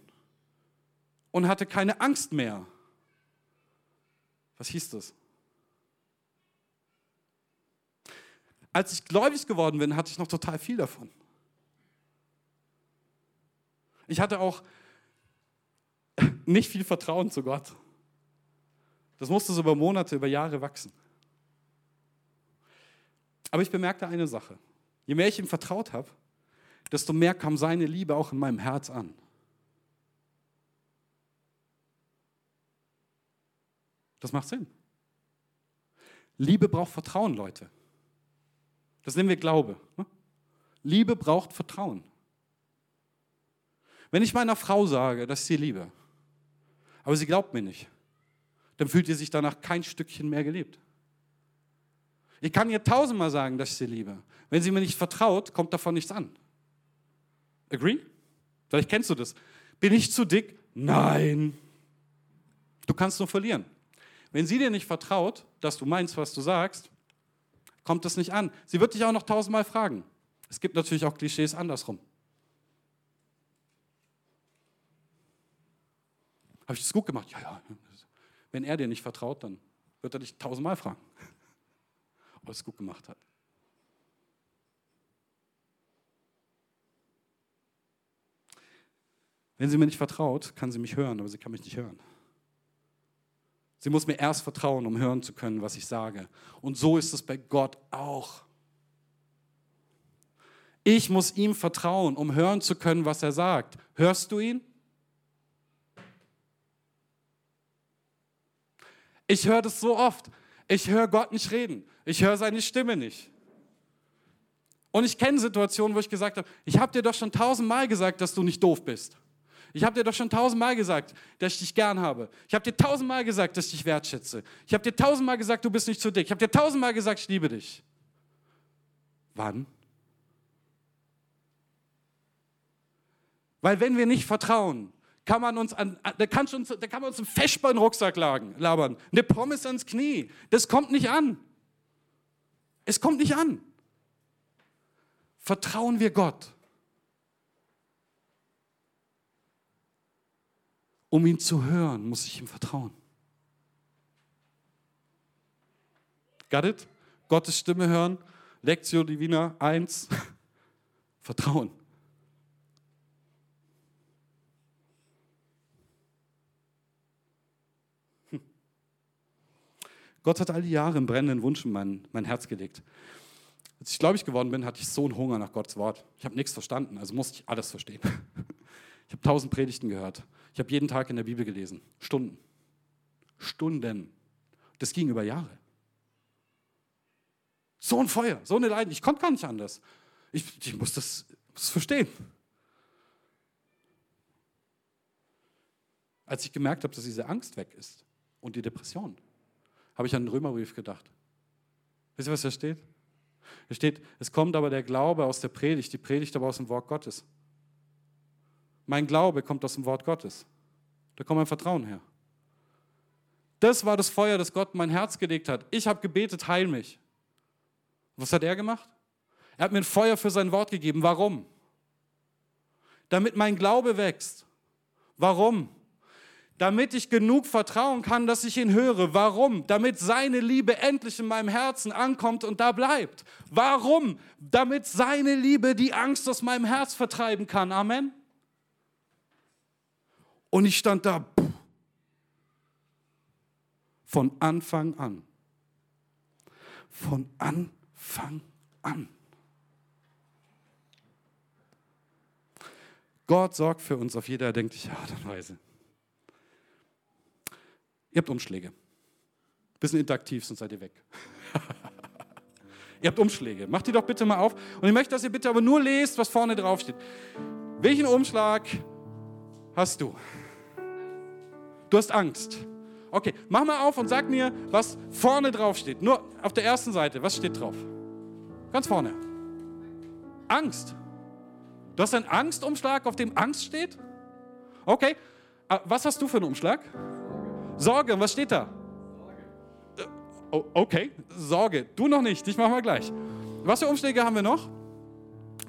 und hatte keine Angst mehr. Was hieß das? Als ich gläubig geworden bin, hatte ich noch total viel davon. Ich hatte auch nicht viel Vertrauen zu Gott. Das musste so über Monate, über Jahre wachsen. Aber ich bemerkte eine Sache. Je mehr ich ihm vertraut habe, desto mehr kam seine Liebe auch in meinem Herz an. Das macht Sinn. Liebe braucht Vertrauen, Leute. Das nennen wir Glaube. Ne? Liebe braucht Vertrauen. Wenn ich meiner Frau sage, dass ich sie liebe, aber sie glaubt mir nicht, dann fühlt ihr sich danach kein Stückchen mehr gelebt. Ich kann ihr tausendmal sagen, dass ich sie liebe. Wenn sie mir nicht vertraut, kommt davon nichts an. Agree? Vielleicht kennst du das. Bin ich zu dick? Nein. Du kannst nur verlieren. Wenn sie dir nicht vertraut, dass du meinst, was du sagst, kommt das nicht an. Sie wird dich auch noch tausendmal fragen. Es gibt natürlich auch Klischees andersrum. Habe ich das gut gemacht? Ja, ja. Wenn er dir nicht vertraut, dann wird er dich tausendmal fragen, ob er es gut gemacht hat. Wenn sie mir nicht vertraut, kann sie mich hören, aber sie kann mich nicht hören. Sie muss mir erst vertrauen, um hören zu können, was ich sage. Und so ist es bei Gott auch. Ich muss ihm vertrauen, um hören zu können, was er sagt. Hörst du ihn? Ich höre das so oft. Ich höre Gott nicht reden. Ich höre seine Stimme nicht. Und ich kenne Situationen, wo ich gesagt habe, ich habe dir doch schon tausendmal gesagt, dass du nicht doof bist. Ich habe dir doch schon tausendmal gesagt, dass ich dich gern habe. Ich habe dir tausendmal gesagt, dass ich dich wertschätze. Ich habe dir tausendmal gesagt, du bist nicht zu dick. Ich habe dir tausendmal gesagt, ich liebe dich. Wann? Weil wenn wir nicht vertrauen, kann man uns, an, da, kann uns, da kann man uns einen Feschbar in den Rucksack labern, eine Pommes ans Knie. Das kommt nicht an. Es kommt nicht an. Vertrauen wir Gott. Um ihn zu hören, muss ich ihm vertrauen. Got it? Gottes Stimme hören. Lectio Divina 1. Vertrauen. Hm. Gott hat all die Jahre einen brennenden Wunsch in mein, mein Herz gelegt. Als ich gläubig geworden bin, hatte ich so einen Hunger nach Gottes Wort. Ich habe nichts verstanden, also musste ich alles verstehen. Ich habe tausend Predigten gehört. Ich habe jeden Tag in der Bibel gelesen. Stunden. Stunden. Das ging über Jahre. So ein Feuer, so eine Leidenschaft. Ich konnte gar nicht anders. Ich, ich muss, das, muss das verstehen. Als ich gemerkt habe, dass diese Angst weg ist und die Depression, habe ich an den Römerbrief gedacht. Wisst ihr, was da steht? Da steht, es kommt aber der Glaube aus der Predigt, die Predigt aber aus dem Wort Gottes. Mein Glaube kommt aus dem Wort Gottes. Da kommt mein Vertrauen her. Das war das Feuer, das Gott in mein Herz gelegt hat. Ich habe gebetet, heil mich. Was hat er gemacht? Er hat mir ein Feuer für sein Wort gegeben. Warum? Damit mein Glaube wächst. Warum? Damit ich genug vertrauen kann, dass ich ihn höre. Warum? Damit seine Liebe endlich in meinem Herzen ankommt und da bleibt. Warum? Damit seine Liebe die Angst aus meinem Herz vertreiben kann. Amen. Und ich stand da von Anfang an. Von Anfang an. Gott sorgt für uns auf jede erdenkliche Art und Weise. Ihr habt Umschläge. Bisschen interaktiv, sonst seid ihr weg. ihr habt Umschläge. Macht die doch bitte mal auf. Und ich möchte, dass ihr bitte aber nur lest, was vorne drauf steht. Welchen Umschlag hast du? Du hast Angst. Okay, mach mal auf und sag mir, was vorne drauf steht. Nur auf der ersten Seite, was steht drauf? Ganz vorne. Angst. Du hast einen Angstumschlag, auf dem Angst steht? Okay. Ah, was hast du für einen Umschlag? Sorge. Was steht da? Sorge. Oh, okay, Sorge. Du noch nicht. Ich mach mal gleich. Was für Umschläge haben wir noch?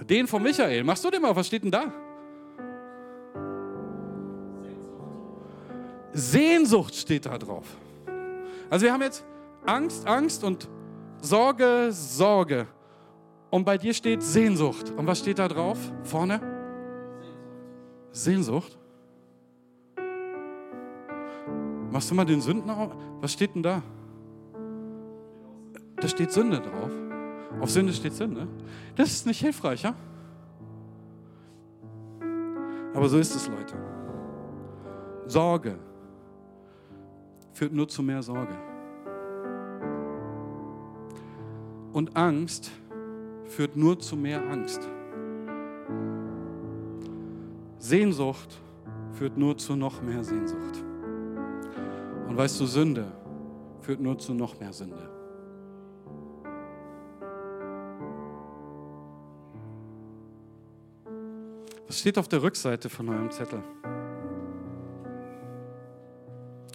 Den von Michael. Machst du den mal? Was steht denn da? Sehnsucht steht da drauf. Also wir haben jetzt Angst, Angst und Sorge, Sorge. Und bei dir steht Sehnsucht. Und was steht da drauf? Vorne? Sehnsucht. Machst du mal den Sünden auf? Was steht denn da? Da steht Sünde drauf. Auf Sünde steht Sünde. Das ist nicht hilfreich, ja? Aber so ist es, Leute. Sorge, führt nur zu mehr Sorge. Und Angst führt nur zu mehr Angst. Sehnsucht führt nur zu noch mehr Sehnsucht. Und weißt du, Sünde führt nur zu noch mehr Sünde. Was steht auf der Rückseite von eurem Zettel?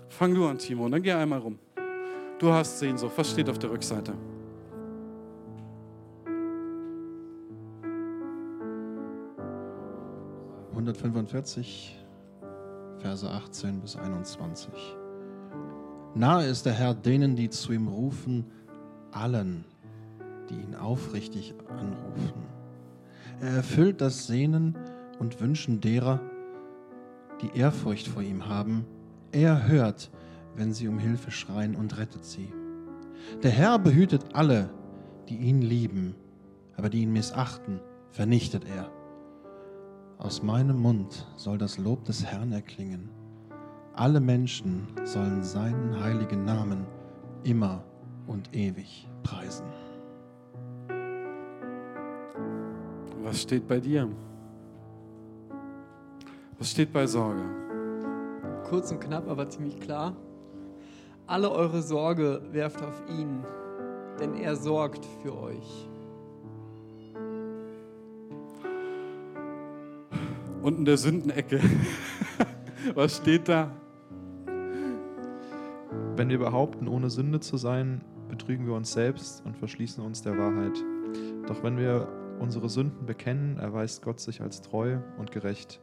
Fang du an, Timo, dann geh einmal rum. Du hast Sehnsucht. Was steht auf der Rückseite? ...145, Verse 18 bis 21. Nahe ist der Herr denen, die zu ihm rufen, allen, die ihn aufrichtig anrufen. Er erfüllt das Sehnen und Wünschen derer, die Ehrfurcht vor ihm haben. Er hört, wenn sie um Hilfe schreien und rettet sie. Der Herr behütet alle, die ihn lieben, aber die ihn missachten, vernichtet er. Aus meinem Mund soll das Lob des Herrn erklingen. Alle Menschen sollen seinen heiligen Namen immer und ewig preisen. Was steht bei dir? Was steht bei Sorge? Kurz und knapp, aber ziemlich klar. Alle eure Sorge werft auf ihn, denn er sorgt für euch. Und in der Sündenecke. Was steht da? Wenn wir behaupten, ohne Sünde zu sein, betrügen wir uns selbst und verschließen uns der Wahrheit. Doch wenn wir unsere Sünden bekennen, erweist Gott sich als treu und gerecht.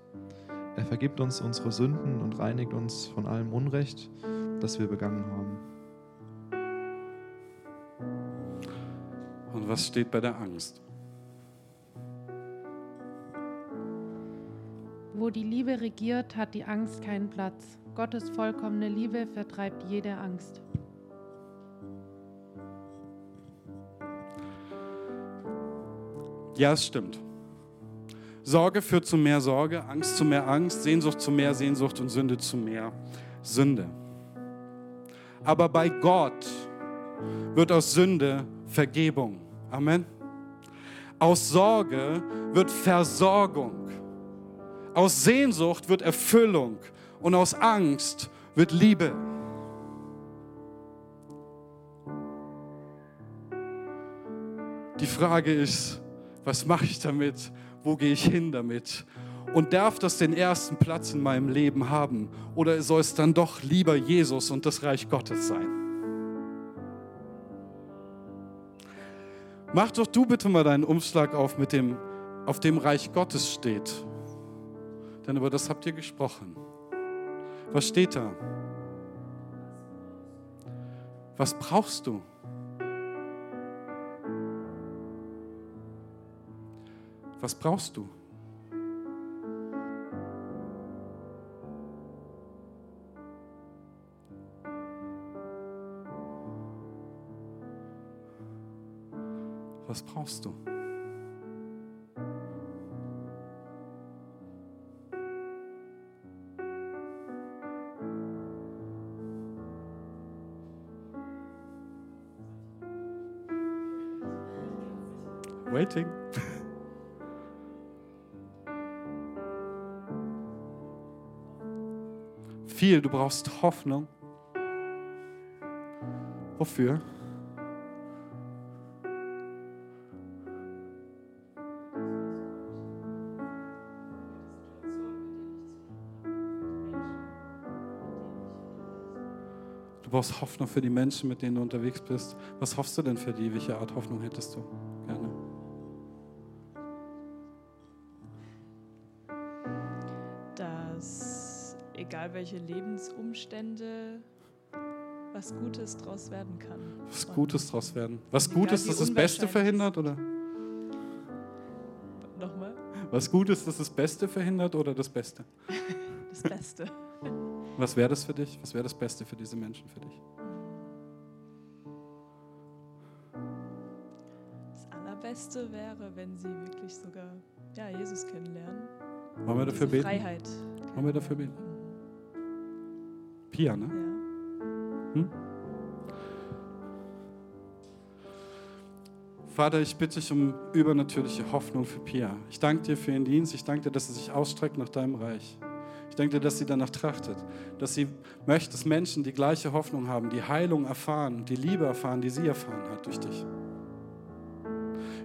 Er vergibt uns unsere Sünden und reinigt uns von allem Unrecht, das wir begangen haben. Und was steht bei der Angst? Wo die Liebe regiert, hat die Angst keinen Platz. Gottes vollkommene Liebe vertreibt jede Angst. Ja, es stimmt. Sorge führt zu mehr Sorge, Angst zu mehr Angst, Sehnsucht zu mehr Sehnsucht und Sünde zu mehr Sünde. Aber bei Gott wird aus Sünde Vergebung. Amen. Aus Sorge wird Versorgung. Aus Sehnsucht wird Erfüllung. Und aus Angst wird Liebe. Die Frage ist, was mache ich damit? Wo gehe ich hin damit? Und darf das den ersten Platz in meinem Leben haben? Oder soll es dann doch lieber Jesus und das Reich Gottes sein? Mach doch du bitte mal deinen Umschlag auf, mit dem, auf dem Reich Gottes steht. Denn über das habt ihr gesprochen. Was steht da? Was brauchst du? Was brauchst du? Was brauchst du? Viel, du brauchst Hoffnung. Wofür? Du brauchst Hoffnung für die Menschen, mit denen du unterwegs bist. Was hoffst du denn für die? Welche Art Hoffnung hättest du gerne? dass egal welche Lebensumstände was Gutes draus werden kann. Was Und Gutes draus werden. Was Gutes, wie das das Beste verhindert, oder? Nochmal, Was Gutes, das das Beste verhindert oder das Beste? das Beste. Was wäre das für dich? Was wäre das Beste für diese Menschen für dich? Das Allerbeste wäre, wenn sie wirklich sogar ja, Jesus kennenlernen. Wollen wir dafür beten? Freiheit. Wollen wir dafür beten? Pia, ne? Hm? Vater, ich bitte dich um übernatürliche Hoffnung für Pia. Ich danke dir für ihren Dienst. Ich danke dir, dass er sich ausstreckt nach deinem Reich. Ich denke, dass sie danach trachtet, dass sie möchte, dass Menschen die gleiche Hoffnung haben, die Heilung erfahren, die Liebe erfahren, die sie erfahren hat durch dich.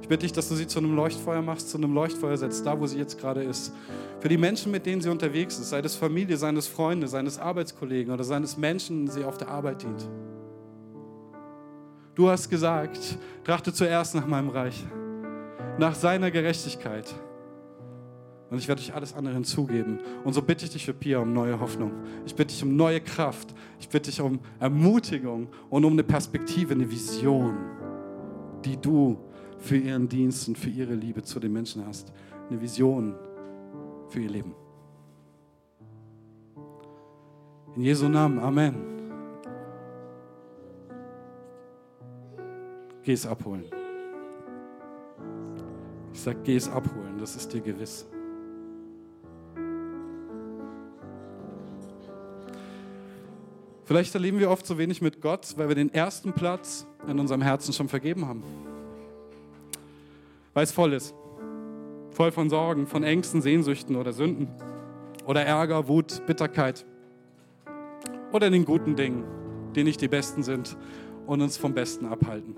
Ich bitte dich, dass du sie zu einem Leuchtfeuer machst, zu einem Leuchtfeuer setzt, da wo sie jetzt gerade ist. Für die Menschen, mit denen sie unterwegs ist, sei das Familie, seines Freunde, seines Arbeitskollegen oder seines Menschen, die sie auf der Arbeit dient. Du hast gesagt, trachte zuerst nach meinem Reich, nach seiner Gerechtigkeit. Und ich werde euch alles andere hinzugeben. Und so bitte ich dich für Pia um neue Hoffnung. Ich bitte dich um neue Kraft. Ich bitte dich um Ermutigung und um eine Perspektive, eine Vision, die du für ihren Dienst und für ihre Liebe zu den Menschen hast. Eine Vision für ihr Leben. In Jesu Namen, Amen. Geh es abholen. Ich sage, geh es abholen, das ist dir gewiss. Vielleicht erleben wir oft so wenig mit Gott, weil wir den ersten Platz in unserem Herzen schon vergeben haben. Weil es voll ist. Voll von Sorgen, von Ängsten, Sehnsüchten oder Sünden. Oder Ärger, Wut, Bitterkeit. Oder den guten Dingen, die nicht die besten sind und uns vom Besten abhalten.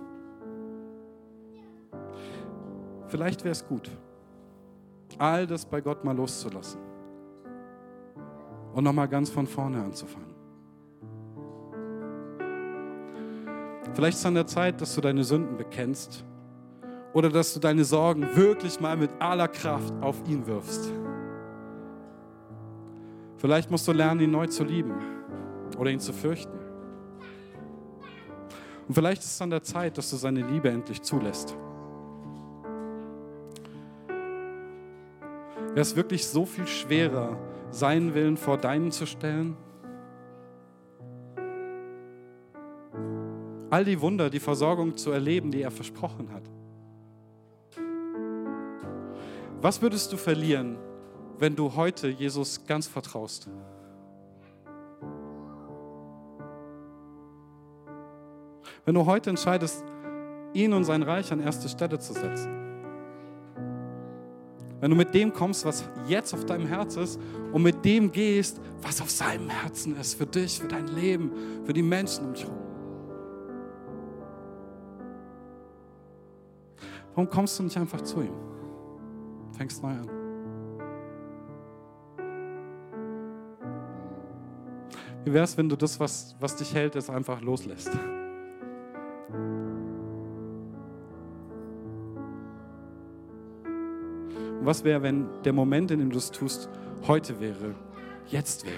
Vielleicht wäre es gut, all das bei Gott mal loszulassen und nochmal ganz von vorne anzufangen. Vielleicht ist es an der Zeit, dass du deine Sünden bekennst oder dass du deine Sorgen wirklich mal mit aller Kraft auf ihn wirfst. Vielleicht musst du lernen, ihn neu zu lieben oder ihn zu fürchten. Und vielleicht ist es an der Zeit, dass du seine Liebe endlich zulässt. Wäre es wirklich so viel schwerer, seinen Willen vor deinen zu stellen? All die Wunder, die Versorgung zu erleben, die er versprochen hat. Was würdest du verlieren, wenn du heute Jesus ganz vertraust? Wenn du heute entscheidest, ihn und sein Reich an erste Stelle zu setzen. Wenn du mit dem kommst, was jetzt auf deinem Herz ist und mit dem gehst, was auf seinem Herzen ist, für dich, für dein Leben, für die Menschen um dich herum. Warum kommst du nicht einfach zu ihm? Fängst neu an. Wie wäre es, wenn du das, was, was dich hält, jetzt einfach loslässt? Und was wäre, wenn der Moment, in dem du es tust, heute wäre, jetzt wäre?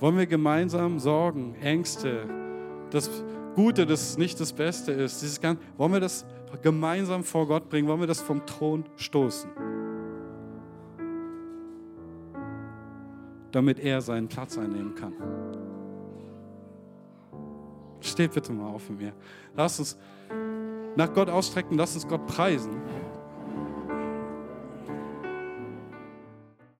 Wollen wir gemeinsam Sorgen, Ängste, das Gute, das nicht das Beste ist, dieses Ganze, wollen wir das gemeinsam vor Gott bringen? Wollen wir das vom Thron stoßen? Damit er seinen Platz einnehmen kann. Steht bitte mal auf mit mir. Lass uns nach Gott ausstrecken, lass uns Gott preisen.